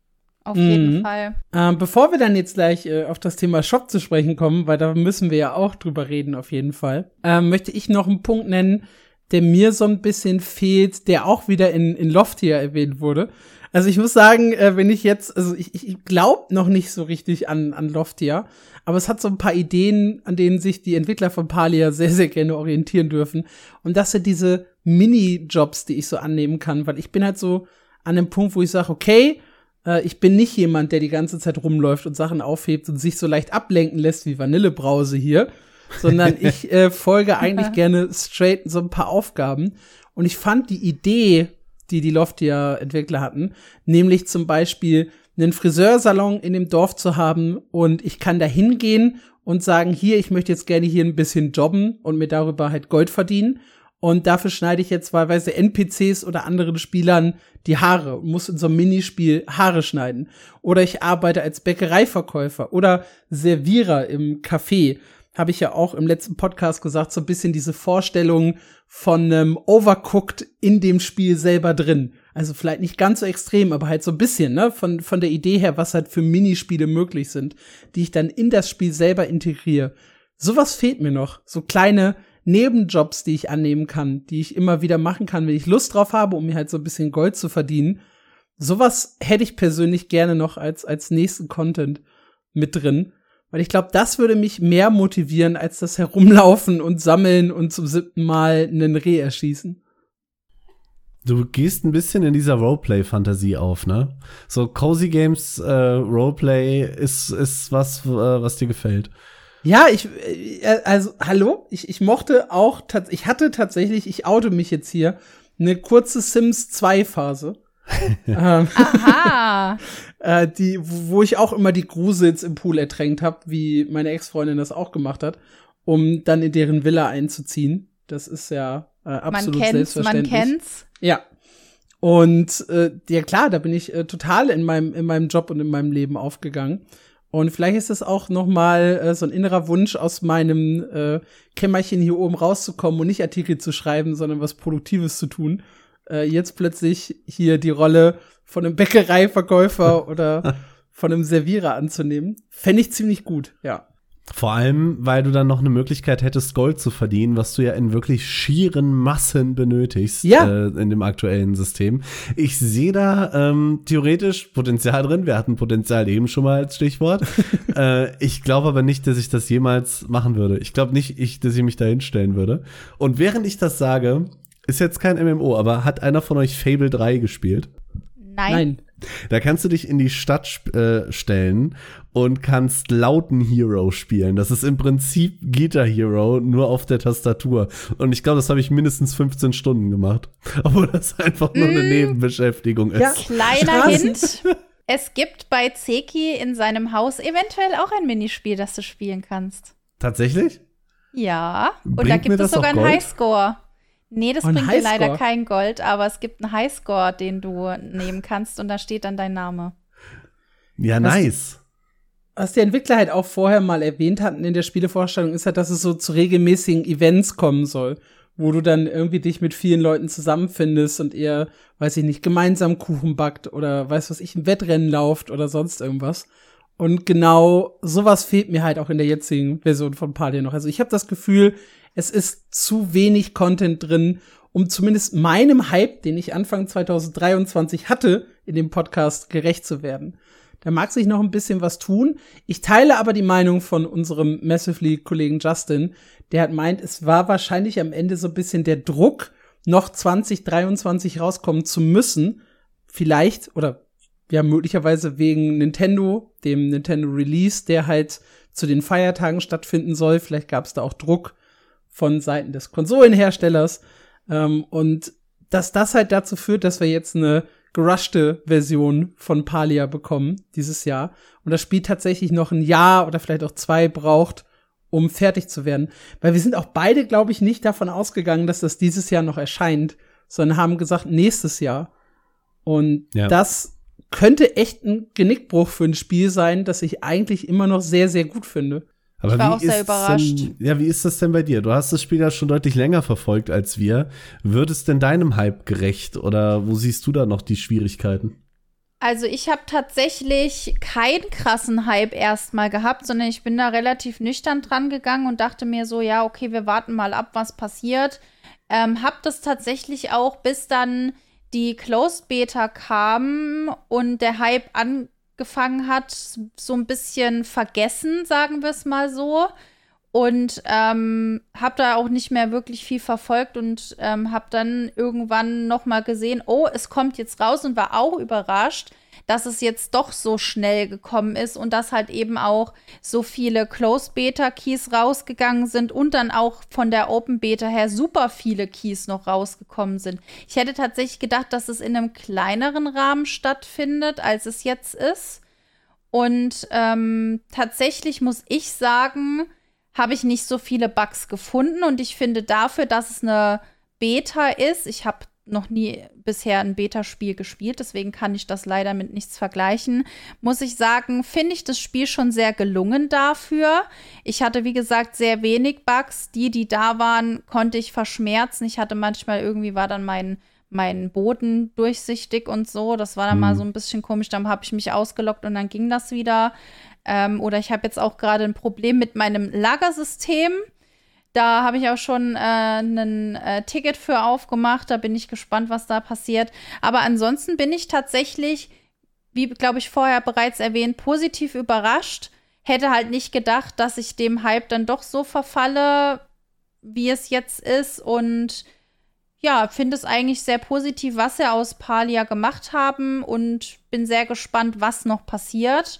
Auf jeden mhm. Fall. Ähm, bevor wir dann jetzt gleich äh, auf das Thema Shop zu sprechen kommen, weil da müssen wir ja auch drüber reden, auf jeden Fall, ähm, möchte ich noch einen Punkt nennen, der mir so ein bisschen fehlt, der auch wieder in, in Loft hier erwähnt wurde. Also ich muss sagen, äh, wenn ich jetzt, also ich, ich glaube noch nicht so richtig an, an Loftia, aber es hat so ein paar Ideen, an denen sich die Entwickler von Palia sehr, sehr gerne orientieren dürfen. Und das sind diese Mini-Jobs, die ich so annehmen kann, weil ich bin halt so an dem Punkt, wo ich sage, okay, ich bin nicht jemand, der die ganze Zeit rumläuft und Sachen aufhebt und sich so leicht ablenken lässt wie Vanillebrause hier, sondern ich äh, folge eigentlich gerne straight so ein paar Aufgaben. Und ich fand die Idee, die die Loftia-Entwickler hatten, nämlich zum Beispiel einen Friseursalon in dem Dorf zu haben und ich kann da hingehen und sagen, hier, ich möchte jetzt gerne hier ein bisschen jobben und mir darüber halt Gold verdienen. Und dafür schneide ich jetzt wahlweise NPCs oder anderen Spielern die Haare und muss in so einem Minispiel Haare schneiden. Oder ich arbeite als Bäckereiverkäufer oder Servierer im Café. Habe ich ja auch im letzten Podcast gesagt, so ein bisschen diese Vorstellung von einem Overcooked in dem Spiel selber drin. Also vielleicht nicht ganz so extrem, aber halt so ein bisschen, ne, von, von der Idee her, was halt für Minispiele möglich sind, die ich dann in das Spiel selber integriere. Sowas fehlt mir noch. So kleine Nebenjobs, die ich annehmen kann, die ich immer wieder machen kann, wenn ich Lust drauf habe, um mir halt so ein bisschen Gold zu verdienen. Sowas hätte ich persönlich gerne noch als, als nächsten Content mit drin. Weil ich glaube, das würde mich mehr motivieren, als das Herumlaufen und Sammeln und zum siebten Mal einen Reh erschießen. Du gehst ein bisschen in dieser Roleplay-Fantasie auf, ne? So Cozy Games äh, Roleplay ist, ist was, äh, was dir gefällt. Ja, ich, äh, also, hallo, ich, ich mochte auch, ich hatte tatsächlich, ich oute mich jetzt hier, eine kurze Sims 2 Phase. ähm, Aha. äh, die, wo ich auch immer die Grusels im Pool ertränkt habe, wie meine Ex-Freundin das auch gemacht hat, um dann in deren Villa einzuziehen. Das ist ja äh, absolut man kennt's, selbstverständlich. Man kennt's. Ja. Und äh, ja klar, da bin ich äh, total in meinem in meinem Job und in meinem Leben aufgegangen. Und vielleicht ist es auch noch mal äh, so ein innerer Wunsch aus meinem äh, Kämmerchen hier oben rauszukommen und nicht Artikel zu schreiben, sondern was Produktives zu tun. Äh, jetzt plötzlich hier die Rolle von einem Bäckereiverkäufer oder von einem Servierer anzunehmen. Fände ich ziemlich gut, ja. Vor allem, weil du dann noch eine Möglichkeit hättest, Gold zu verdienen, was du ja in wirklich schieren Massen benötigst ja. äh, in dem aktuellen System. Ich sehe da ähm, theoretisch Potenzial drin. Wir hatten Potenzial eben schon mal als Stichwort. äh, ich glaube aber nicht, dass ich das jemals machen würde. Ich glaube nicht, ich, dass ich mich da hinstellen würde. Und während ich das sage, ist jetzt kein MMO, aber hat einer von euch Fable 3 gespielt? Nein. Nein. Da kannst du dich in die Stadt äh, stellen und kannst lauten Hero spielen. Das ist im Prinzip Guitar Hero, nur auf der Tastatur. Und ich glaube, das habe ich mindestens 15 Stunden gemacht. Obwohl das einfach nur eine mm. Nebenbeschäftigung ist. Ja. Kleiner Hint. Es gibt bei Zeki in seinem Haus eventuell auch ein Minispiel, das du spielen kannst. Tatsächlich? Ja. Und Bringt da gibt es sogar einen Highscore. Nee, das und bringt dir leider kein Gold, aber es gibt einen Highscore, den du nehmen kannst und da steht dann dein Name. Ja, nice. Was, die Entwickler halt auch vorher mal erwähnt hatten in der Spielevorstellung, ist halt, dass es so zu regelmäßigen Events kommen soll, wo du dann irgendwie dich mit vielen Leuten zusammenfindest und ihr, weiß ich nicht, gemeinsam Kuchen backt oder weiß was ich, ein Wettrennen lauft oder sonst irgendwas. Und genau sowas fehlt mir halt auch in der jetzigen Version von Palia noch. Also ich habe das Gefühl, es ist zu wenig Content drin, um zumindest meinem Hype, den ich Anfang 2023 hatte, in dem Podcast gerecht zu werden. Da mag sich noch ein bisschen was tun. Ich teile aber die Meinung von unserem Massively-Kollegen Justin, der hat meint, es war wahrscheinlich am Ende so ein bisschen der Druck, noch 2023 rauskommen zu müssen. Vielleicht, oder ja, möglicherweise wegen Nintendo, dem Nintendo Release, der halt zu den Feiertagen stattfinden soll. Vielleicht gab es da auch Druck von Seiten des Konsolenherstellers. Ähm, und dass das halt dazu führt, dass wir jetzt eine gerushte Version von Palia bekommen dieses Jahr. Und das Spiel tatsächlich noch ein Jahr oder vielleicht auch zwei braucht, um fertig zu werden. Weil wir sind auch beide, glaube ich, nicht davon ausgegangen, dass das dieses Jahr noch erscheint, sondern haben gesagt, nächstes Jahr. Und ja. das könnte echt ein Genickbruch für ein Spiel sein, das ich eigentlich immer noch sehr, sehr gut finde. Aber ich war auch sehr überrascht. Denn, ja, wie ist das denn bei dir? Du hast das Spiel ja schon deutlich länger verfolgt als wir. Wird es denn deinem Hype gerecht oder wo siehst du da noch die Schwierigkeiten? Also ich habe tatsächlich keinen krassen Hype erstmal gehabt, sondern ich bin da relativ nüchtern dran gegangen und dachte mir so, ja, okay, wir warten mal ab, was passiert. Ähm, hab das tatsächlich auch, bis dann die Closed Beta kam und der Hype an gefangen hat, so ein bisschen vergessen, sagen wir es mal so. Und ähm, habe da auch nicht mehr wirklich viel verfolgt und ähm, habe dann irgendwann noch mal gesehen, oh, es kommt jetzt raus und war auch überrascht, dass es jetzt doch so schnell gekommen ist und dass halt eben auch so viele Closed Beta Keys rausgegangen sind und dann auch von der Open Beta her super viele Keys noch rausgekommen sind. Ich hätte tatsächlich gedacht, dass es in einem kleineren Rahmen stattfindet, als es jetzt ist. Und ähm, tatsächlich muss ich sagen, habe ich nicht so viele Bugs gefunden und ich finde dafür, dass es eine Beta ist. Ich habe noch nie bisher ein Beta-Spiel gespielt, deswegen kann ich das leider mit nichts vergleichen. Muss ich sagen, finde ich das Spiel schon sehr gelungen dafür. Ich hatte, wie gesagt, sehr wenig Bugs. Die, die da waren, konnte ich verschmerzen. Ich hatte manchmal irgendwie war dann mein mein Boden durchsichtig und so. Das war dann mhm. mal so ein bisschen komisch. Dann habe ich mich ausgelockt und dann ging das wieder. Ähm, oder ich habe jetzt auch gerade ein Problem mit meinem Lagersystem. Da habe ich auch schon äh, ein äh, Ticket für aufgemacht. Da bin ich gespannt, was da passiert. Aber ansonsten bin ich tatsächlich, wie glaube ich vorher bereits erwähnt, positiv überrascht. Hätte halt nicht gedacht, dass ich dem Hype dann doch so verfalle, wie es jetzt ist. Und ja, finde es eigentlich sehr positiv, was sie aus Palia gemacht haben und bin sehr gespannt, was noch passiert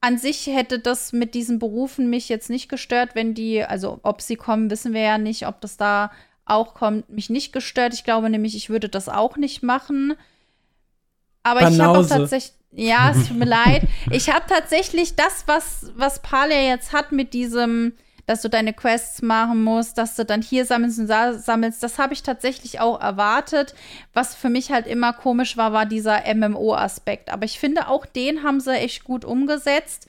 an sich hätte das mit diesen Berufen mich jetzt nicht gestört, wenn die, also ob sie kommen, wissen wir ja nicht, ob das da auch kommt, mich nicht gestört. Ich glaube nämlich, ich würde das auch nicht machen. Aber Banause. ich habe auch tatsächlich, ja, es tut mir leid. Ich habe tatsächlich das, was, was Palia jetzt hat mit diesem, dass du deine Quests machen musst, dass du dann hier sammelst und da sammelst. Das habe ich tatsächlich auch erwartet. Was für mich halt immer komisch war, war dieser MMO-Aspekt. Aber ich finde, auch den haben sie echt gut umgesetzt.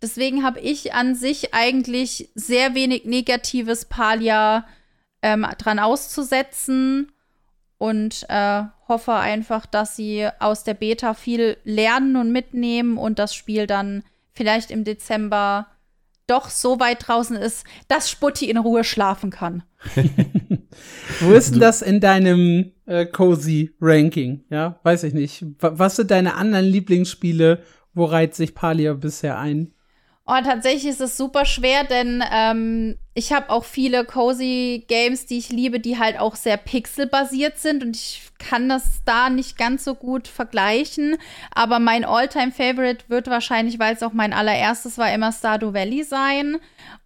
Deswegen habe ich an sich eigentlich sehr wenig negatives Palia ähm, dran auszusetzen und äh, hoffe einfach, dass sie aus der Beta viel lernen und mitnehmen und das Spiel dann vielleicht im Dezember doch so weit draußen ist, dass Sputti in Ruhe schlafen kann. Wo ist denn das in deinem äh, Cozy Ranking? Ja, weiß ich nicht. Was sind deine anderen Lieblingsspiele? Wo reiht sich Palia bisher ein? Oh, tatsächlich ist es super schwer, denn ähm, ich habe auch viele cozy Games, die ich liebe, die halt auch sehr pixelbasiert sind und ich kann das da nicht ganz so gut vergleichen. Aber mein Alltime favorite wird wahrscheinlich, weil es auch mein allererstes war, immer Stardew Valley sein.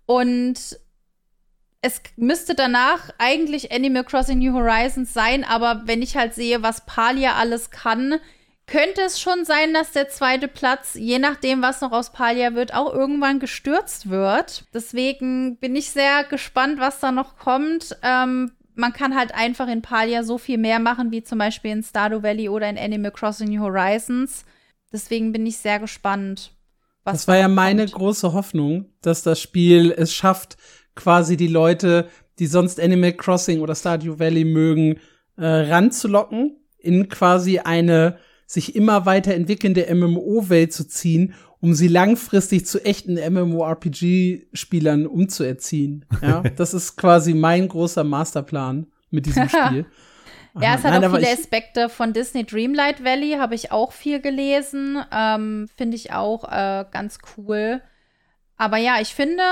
Und es müsste danach eigentlich Animal Crossing New Horizons sein, aber wenn ich halt sehe, was Palia alles kann, könnte es schon sein, dass der zweite Platz, je nachdem, was noch aus Palia wird, auch irgendwann gestürzt wird. Deswegen bin ich sehr gespannt, was da noch kommt. Ähm, man kann halt einfach in Palia so viel mehr machen, wie zum Beispiel in Stardew Valley oder in Animal Crossing New Horizons. Deswegen bin ich sehr gespannt. Was das war ja meine kommt. große Hoffnung, dass das Spiel es schafft, quasi die Leute, die sonst Animal Crossing oder Stardew Valley mögen, äh, ranzulocken in quasi eine sich immer weiter entwickelnde MMO-Welt zu ziehen, um sie langfristig zu echten MMORPG-Spielern umzuerziehen. Ja, das ist quasi mein großer Masterplan mit diesem Spiel. Ja, es hat Nein, auch viele Aspekte von Disney Dreamlight Valley, habe ich auch viel gelesen. Ähm, finde ich auch äh, ganz cool. Aber ja, ich finde,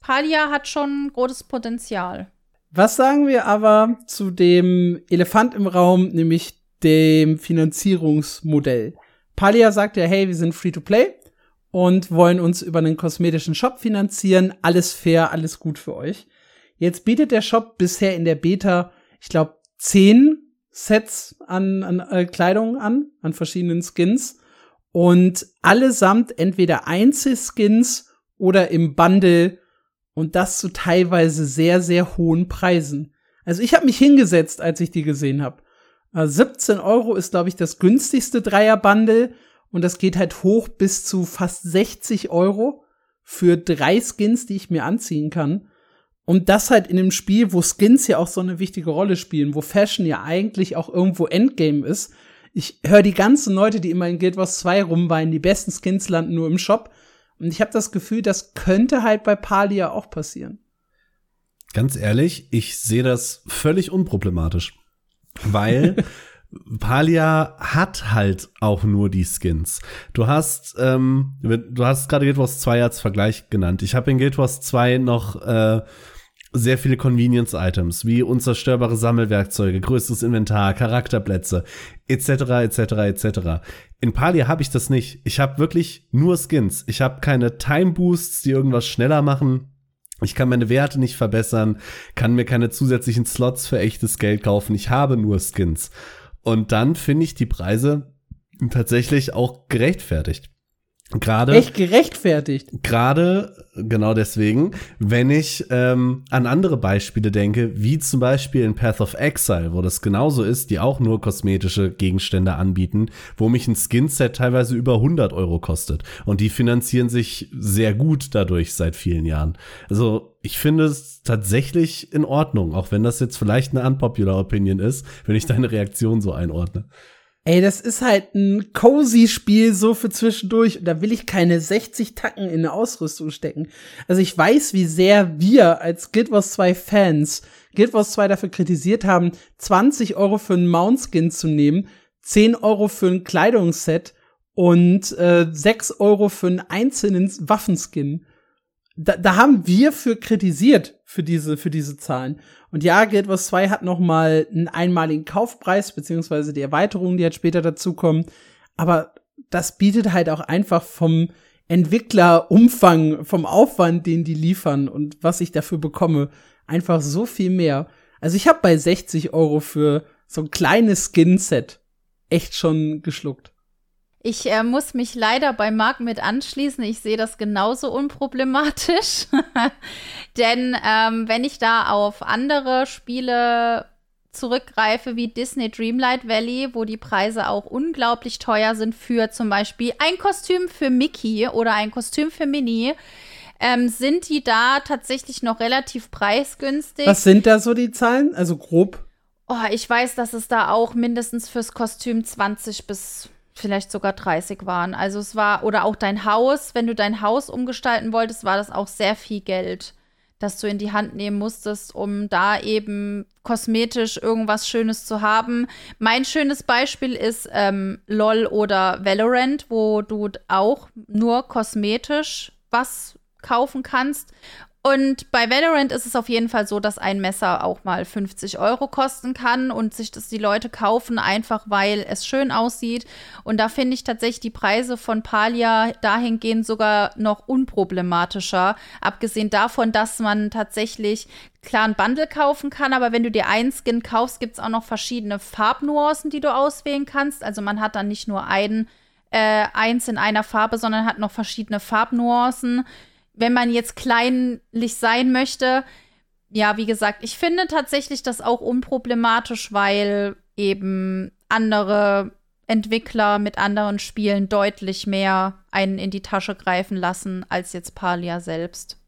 Palia hat schon großes Potenzial. Was sagen wir aber zu dem Elefant im Raum, nämlich dem Finanzierungsmodell. Palia sagt ja, hey, wir sind free to play und wollen uns über einen kosmetischen Shop finanzieren. Alles fair, alles gut für euch. Jetzt bietet der Shop bisher in der Beta, ich glaube, zehn Sets an, an äh, Kleidung an, an verschiedenen Skins. Und allesamt entweder Einzelskins oder im Bundle und das zu teilweise sehr, sehr hohen Preisen. Also ich habe mich hingesetzt, als ich die gesehen habe 17 äh, Euro ist, glaube ich, das günstigste Dreier-Bundle und das geht halt hoch bis zu fast 60 Euro für drei Skins, die ich mir anziehen kann. Und das halt in einem Spiel, wo Skins ja auch so eine wichtige Rolle spielen, wo Fashion ja eigentlich auch irgendwo Endgame ist. Ich höre die ganzen Leute, die immer in Guild Wars 2 rumweinen, die besten Skins landen nur im Shop. Und ich habe das Gefühl, das könnte halt bei Palia auch passieren. Ganz ehrlich, ich sehe das völlig unproblematisch weil Palia hat halt auch nur die Skins. Du hast, ähm, du hast gerade Guild Wars 2 als Vergleich genannt. Ich habe in Guild Wars 2 noch äh, sehr viele Convenience-Items, wie unzerstörbare Sammelwerkzeuge, größtes Inventar, Charakterplätze, etc., etc., etc. In Palia habe ich das nicht. Ich habe wirklich nur Skins. Ich habe keine Time-Boosts, die irgendwas schneller machen. Ich kann meine Werte nicht verbessern, kann mir keine zusätzlichen Slots für echtes Geld kaufen. Ich habe nur Skins. Und dann finde ich die Preise tatsächlich auch gerechtfertigt. Gerade. Echt gerechtfertigt. Gerade, genau deswegen, wenn ich ähm, an andere Beispiele denke, wie zum Beispiel in Path of Exile, wo das genauso ist, die auch nur kosmetische Gegenstände anbieten, wo mich ein Skinset teilweise über 100 Euro kostet. Und die finanzieren sich sehr gut dadurch seit vielen Jahren. Also ich finde es tatsächlich in Ordnung, auch wenn das jetzt vielleicht eine unpopular Opinion ist, wenn ich deine Reaktion so einordne. Ey, das ist halt ein cozy Spiel so für zwischendurch. Und da will ich keine 60 Tacken in eine Ausrüstung stecken. Also ich weiß, wie sehr wir als Guild Wars 2 Fans Guild Wars 2 dafür kritisiert haben, 20 Euro für einen Mount-Skin zu nehmen, 10 Euro für ein Kleidungsset und äh, 6 Euro für einen einzelnen Waffenskin. Da, da haben wir für kritisiert für diese für diese Zahlen. Und ja, Guild Wars 2 hat noch mal einen einmaligen Kaufpreis, beziehungsweise die Erweiterungen, die halt später dazukommen. Aber das bietet halt auch einfach vom Entwicklerumfang, vom Aufwand, den die liefern und was ich dafür bekomme, einfach so viel mehr. Also ich habe bei 60 Euro für so ein kleines Skin-Set echt schon geschluckt. Ich äh, muss mich leider bei Marc mit anschließen. Ich sehe das genauso unproblematisch. Denn ähm, wenn ich da auf andere Spiele zurückgreife wie Disney Dreamlight Valley, wo die Preise auch unglaublich teuer sind für zum Beispiel ein Kostüm für Mickey oder ein Kostüm für Minnie, ähm, sind die da tatsächlich noch relativ preisgünstig. Was sind da so die Zahlen? Also grob? Oh, ich weiß, dass es da auch mindestens fürs Kostüm 20 bis vielleicht sogar 30 waren. Also es war, oder auch dein Haus, wenn du dein Haus umgestalten wolltest, war das auch sehr viel Geld, das du in die Hand nehmen musstest, um da eben kosmetisch irgendwas Schönes zu haben. Mein schönes Beispiel ist ähm, LOL oder Valorant, wo du auch nur kosmetisch was kaufen kannst. Und bei Valorant ist es auf jeden Fall so, dass ein Messer auch mal 50 Euro kosten kann und sich das die Leute kaufen, einfach weil es schön aussieht. Und da finde ich tatsächlich die Preise von Palia dahingehend sogar noch unproblematischer. Abgesehen davon, dass man tatsächlich klar ein Bundle kaufen kann, aber wenn du dir einen Skin kaufst, gibt es auch noch verschiedene Farbnuancen, die du auswählen kannst. Also man hat dann nicht nur einen, äh, eins in einer Farbe, sondern hat noch verschiedene Farbnuancen wenn man jetzt kleinlich sein möchte, ja, wie gesagt, ich finde tatsächlich das auch unproblematisch, weil eben andere Entwickler mit anderen Spielen deutlich mehr einen in die Tasche greifen lassen als jetzt Palia selbst.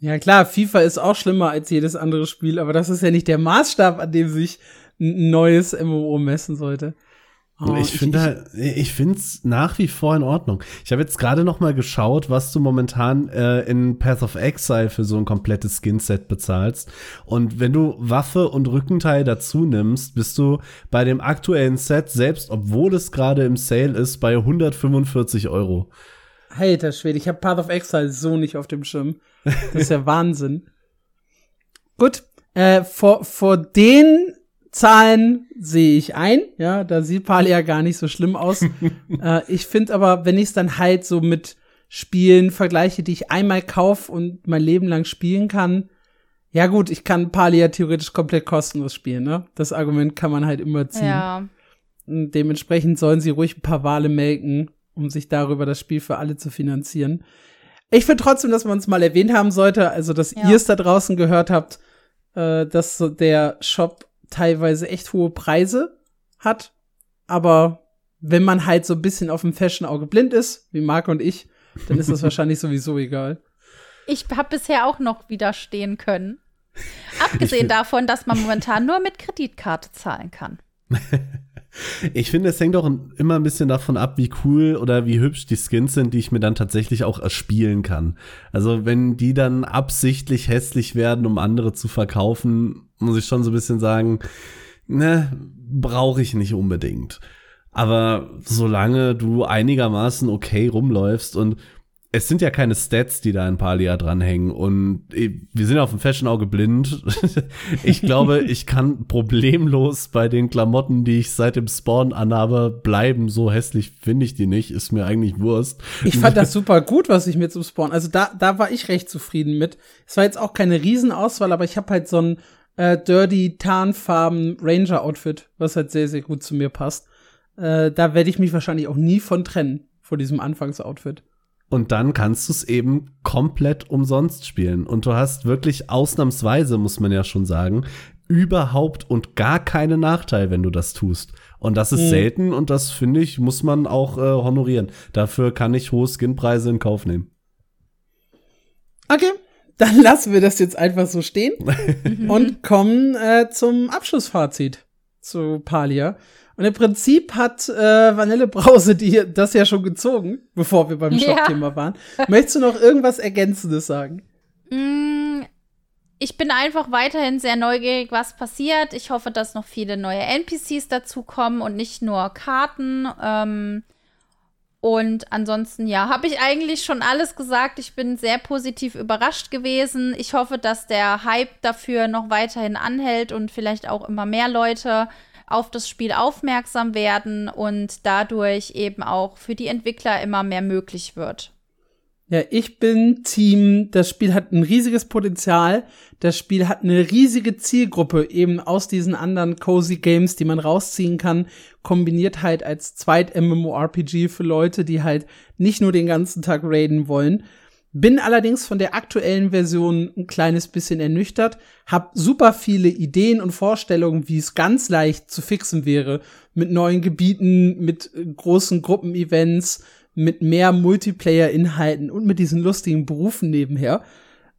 Ja, klar, FIFA ist auch schlimmer als jedes andere Spiel, aber das ist ja nicht der Maßstab, an dem sich ein neues MMO messen sollte. Oh, ich finde, ich, ich finde es nach wie vor in Ordnung. Ich habe jetzt gerade noch mal geschaut, was du momentan äh, in Path of Exile für so ein komplettes Skinset bezahlst. Und wenn du Waffe und Rückenteil dazu nimmst, bist du bei dem aktuellen Set, selbst obwohl es gerade im Sale ist, bei 145 Euro. Alter Schwede, ich habe Path of Exile so nicht auf dem Schirm. Das ist ja Wahnsinn. Gut, äh, vor, vor den Zahlen sehe ich ein, ja, da sieht Palia gar nicht so schlimm aus. äh, ich finde aber, wenn ich es dann halt so mit Spielen vergleiche, die ich einmal kaufe und mein Leben lang spielen kann, ja gut, ich kann Palia theoretisch komplett kostenlos spielen, ne? Das Argument kann man halt immer ziehen. Ja. Und dementsprechend sollen sie ruhig ein paar Wale melken, um sich darüber das Spiel für alle zu finanzieren. Ich finde trotzdem, dass man es mal erwähnt haben sollte, also dass ja. ihr es da draußen gehört habt, äh, dass so der Shop teilweise echt hohe Preise hat. Aber wenn man halt so ein bisschen auf dem Fashion-Auge blind ist, wie Marc und ich, dann ist das wahrscheinlich sowieso egal. Ich habe bisher auch noch widerstehen können. Abgesehen davon, dass man momentan nur mit Kreditkarte zahlen kann. Ich finde, es hängt auch immer ein bisschen davon ab, wie cool oder wie hübsch die Skins sind, die ich mir dann tatsächlich auch erspielen kann. Also wenn die dann absichtlich hässlich werden, um andere zu verkaufen, muss ich schon so ein bisschen sagen, ne, brauche ich nicht unbedingt. Aber solange du einigermaßen okay rumläufst und es sind ja keine Stats, die da in Palia dranhängen. Und wir sind auf dem Fashion-Auge blind. ich glaube, ich kann problemlos bei den Klamotten, die ich seit dem Spawn anhabe, bleiben. So hässlich finde ich die nicht. Ist mir eigentlich Wurst. Ich fand das super gut, was ich mir zum Spawn. Also da, da war ich recht zufrieden mit. Es war jetzt auch keine Riesenauswahl, aber ich habe halt so ein äh, dirty tarnfarben Ranger-Outfit, was halt sehr, sehr gut zu mir passt. Äh, da werde ich mich wahrscheinlich auch nie von trennen, vor diesem Anfangsoutfit. Und dann kannst du es eben komplett umsonst spielen. Und du hast wirklich ausnahmsweise, muss man ja schon sagen, überhaupt und gar keinen Nachteil, wenn du das tust. Und das ist mhm. selten und das finde ich, muss man auch äh, honorieren. Dafür kann ich hohe Skinpreise in Kauf nehmen. Okay, dann lassen wir das jetzt einfach so stehen und kommen äh, zum Abschlussfazit zu Palia. Und im Prinzip hat äh, Vanillebrause die das ja schon gezogen, bevor wir beim ja. Shop-Thema waren. Möchtest du noch irgendwas Ergänzendes sagen? Mm, ich bin einfach weiterhin sehr neugierig, was passiert. Ich hoffe, dass noch viele neue NPCs dazukommen und nicht nur Karten. Ähm, und ansonsten, ja, habe ich eigentlich schon alles gesagt. Ich bin sehr positiv überrascht gewesen. Ich hoffe, dass der Hype dafür noch weiterhin anhält und vielleicht auch immer mehr Leute auf das Spiel aufmerksam werden und dadurch eben auch für die Entwickler immer mehr möglich wird. Ja, ich bin Team, das Spiel hat ein riesiges Potenzial. Das Spiel hat eine riesige Zielgruppe eben aus diesen anderen cozy Games, die man rausziehen kann, kombiniert halt als zweit MMORPG für Leute, die halt nicht nur den ganzen Tag raiden wollen. Bin allerdings von der aktuellen Version ein kleines bisschen ernüchtert, hab super viele Ideen und Vorstellungen, wie es ganz leicht zu fixen wäre, mit neuen Gebieten, mit großen Gruppenevents, mit mehr Multiplayer-Inhalten und mit diesen lustigen Berufen nebenher.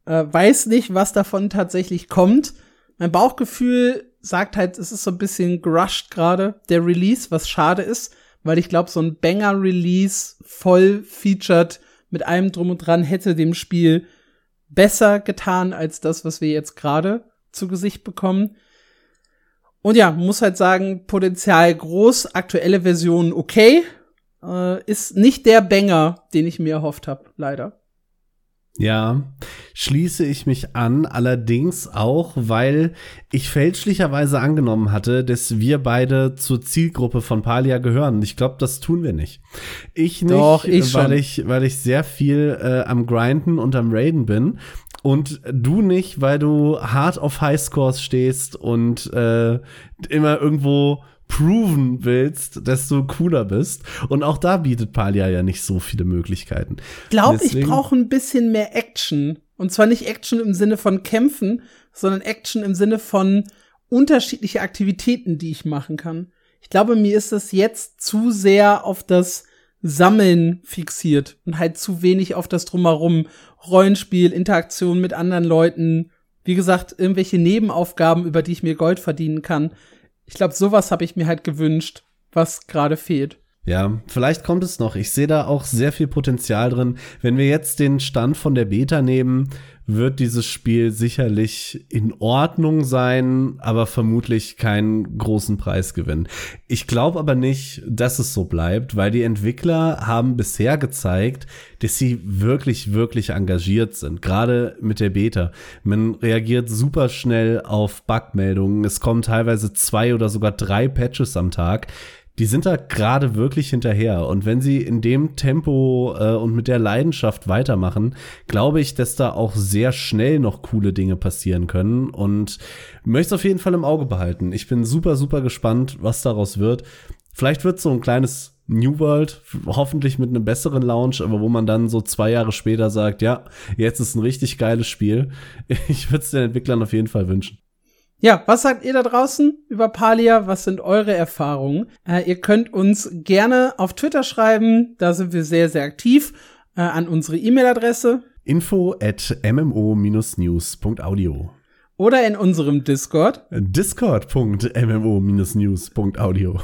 Äh, weiß nicht, was davon tatsächlich kommt. Mein Bauchgefühl sagt halt, es ist so ein bisschen gerusht gerade, der Release, was schade ist, weil ich glaube, so ein Banger-Release voll featured mit allem drum und dran hätte dem Spiel besser getan als das, was wir jetzt gerade zu Gesicht bekommen. Und ja, muss halt sagen, Potenzial groß, aktuelle Version okay, äh, ist nicht der Banger, den ich mir erhofft habe, leider. Ja, schließe ich mich an, allerdings auch, weil ich fälschlicherweise angenommen hatte, dass wir beide zur Zielgruppe von Palia gehören. Ich glaube, das tun wir nicht. Ich nicht, Doch, ich weil ich, weil ich sehr viel äh, am Grinden und am Raiden bin. Und du nicht, weil du hart auf Highscores stehst und äh, immer irgendwo proven willst, desto cooler bist. Und auch da bietet Palia ja nicht so viele Möglichkeiten. Ich glaube, ich brauche ein bisschen mehr Action. Und zwar nicht Action im Sinne von Kämpfen, sondern Action im Sinne von unterschiedliche Aktivitäten, die ich machen kann. Ich glaube, mir ist das jetzt zu sehr auf das Sammeln fixiert und halt zu wenig auf das Drumherum. Rollenspiel, Interaktion mit anderen Leuten. Wie gesagt, irgendwelche Nebenaufgaben, über die ich mir Gold verdienen kann. Ich glaube, sowas habe ich mir halt gewünscht, was gerade fehlt. Ja, vielleicht kommt es noch. Ich sehe da auch sehr viel Potenzial drin. Wenn wir jetzt den Stand von der Beta nehmen, wird dieses Spiel sicherlich in Ordnung sein, aber vermutlich keinen großen Preis gewinnen. Ich glaube aber nicht, dass es so bleibt, weil die Entwickler haben bisher gezeigt, dass sie wirklich, wirklich engagiert sind. Gerade mit der Beta. Man reagiert super schnell auf Bugmeldungen. Es kommen teilweise zwei oder sogar drei Patches am Tag die sind da gerade wirklich hinterher. Und wenn sie in dem Tempo äh, und mit der Leidenschaft weitermachen, glaube ich, dass da auch sehr schnell noch coole Dinge passieren können. Und möchte es auf jeden Fall im Auge behalten. Ich bin super, super gespannt, was daraus wird. Vielleicht wird so ein kleines New World, hoffentlich mit einem besseren Launch, aber wo man dann so zwei Jahre später sagt, ja, jetzt ist ein richtig geiles Spiel. Ich würde es den Entwicklern auf jeden Fall wünschen. Ja, was sagt ihr da draußen über Palia? Was sind eure Erfahrungen? Äh, ihr könnt uns gerne auf Twitter schreiben, da sind wir sehr, sehr aktiv, äh, an unsere E-Mail-Adresse. Info at mmo-news.audio. Oder in unserem Discord. Discord.mmo-news.audio.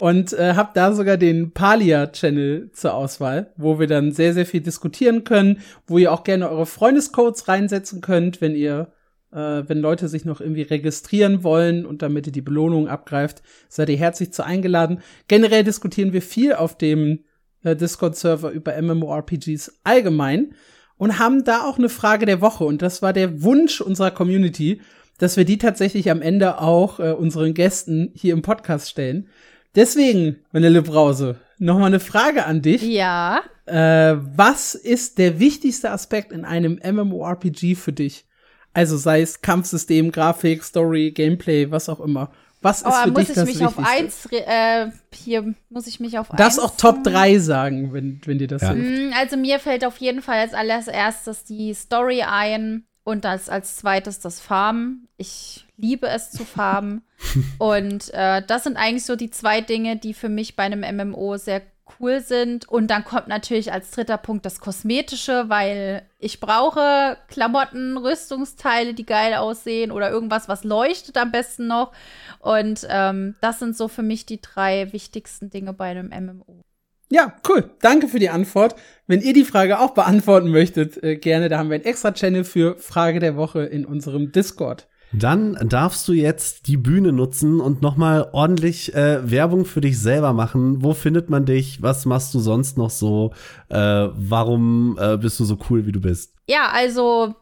Und äh, habt da sogar den Palia-Channel zur Auswahl, wo wir dann sehr, sehr viel diskutieren können, wo ihr auch gerne eure Freundescodes reinsetzen könnt, wenn ihr äh, wenn Leute sich noch irgendwie registrieren wollen und damit ihr die Belohnung abgreift, seid ihr herzlich zu eingeladen. Generell diskutieren wir viel auf dem äh, Discord-Server über MMORPGs allgemein und haben da auch eine Frage der Woche. Und das war der Wunsch unserer Community, dass wir die tatsächlich am Ende auch äh, unseren Gästen hier im Podcast stellen. Deswegen, Vanille Brause, noch mal eine Frage an dich. Ja. Äh, was ist der wichtigste Aspekt in einem MMORPG für dich? Also sei es Kampfsystem, Grafik, Story, Gameplay, was auch immer. Was ist oh, für muss dich das ich mich auf eins, äh, hier muss ich mich auf Das eins auch Top 3 sagen, wenn, wenn dir das Ja. hilft. Mm, Also mir fällt auf jeden Fall als allererstes die Story ein und als, als zweites das Farmen. Ich liebe es zu farmen. und äh, das sind eigentlich so die zwei Dinge, die für mich bei einem MMO sehr cool sind. Und dann kommt natürlich als dritter Punkt das Kosmetische, weil ich brauche Klamotten, Rüstungsteile, die geil aussehen oder irgendwas, was leuchtet am besten noch. Und ähm, das sind so für mich die drei wichtigsten Dinge bei einem MMO. Ja, cool. Danke für die Antwort. Wenn ihr die Frage auch beantworten möchtet, äh, gerne, da haben wir einen extra Channel für Frage der Woche in unserem Discord. Dann darfst du jetzt die Bühne nutzen und nochmal ordentlich äh, Werbung für dich selber machen. Wo findet man dich? Was machst du sonst noch so? Äh, warum äh, bist du so cool, wie du bist? Ja, also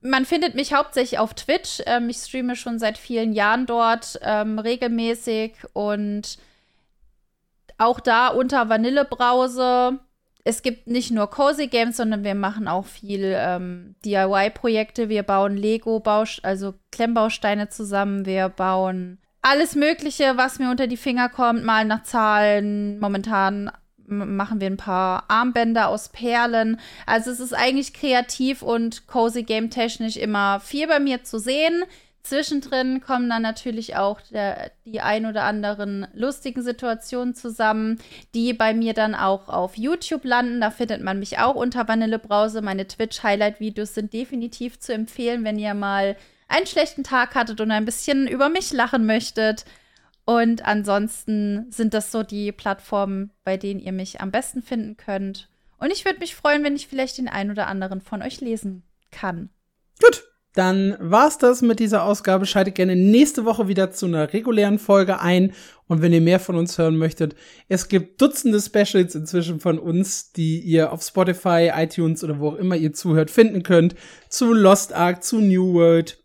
man findet mich hauptsächlich auf Twitch. Ähm, ich streame schon seit vielen Jahren dort ähm, regelmäßig und auch da unter Vanillebrause. Es gibt nicht nur Cozy Games, sondern wir machen auch viel ähm, DIY-Projekte. Wir bauen Lego, -Baust also Klemmbausteine zusammen. Wir bauen alles Mögliche, was mir unter die Finger kommt, mal nach Zahlen. Momentan machen wir ein paar Armbänder aus Perlen. Also es ist eigentlich kreativ und cozy game technisch immer viel bei mir zu sehen. Zwischendrin kommen dann natürlich auch der, die ein oder anderen lustigen Situationen zusammen, die bei mir dann auch auf YouTube landen. Da findet man mich auch unter Vanillebrause. Meine Twitch-Highlight-Videos sind definitiv zu empfehlen, wenn ihr mal einen schlechten Tag hattet und ein bisschen über mich lachen möchtet. Und ansonsten sind das so die Plattformen, bei denen ihr mich am besten finden könnt. Und ich würde mich freuen, wenn ich vielleicht den einen oder anderen von euch lesen kann. Gut, dann war's das mit dieser Ausgabe. Schaltet gerne nächste Woche wieder zu einer regulären Folge ein. Und wenn ihr mehr von uns hören möchtet, es gibt Dutzende Specials inzwischen von uns, die ihr auf Spotify, iTunes oder wo auch immer ihr zuhört, finden könnt. Zu Lost Ark, zu New World,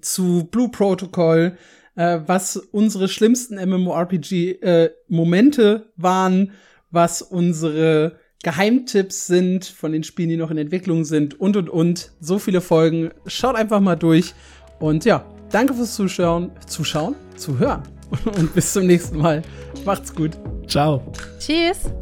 zu Blue Protocol, äh, was unsere schlimmsten MMORPG-Momente waren, was unsere Geheimtipps sind von den Spielen, die noch in Entwicklung sind und und und. So viele Folgen. Schaut einfach mal durch. Und ja, danke fürs Zuschauen. Zuschauen? Zuhören. Und bis zum nächsten Mal. Macht's gut. Ciao. Tschüss!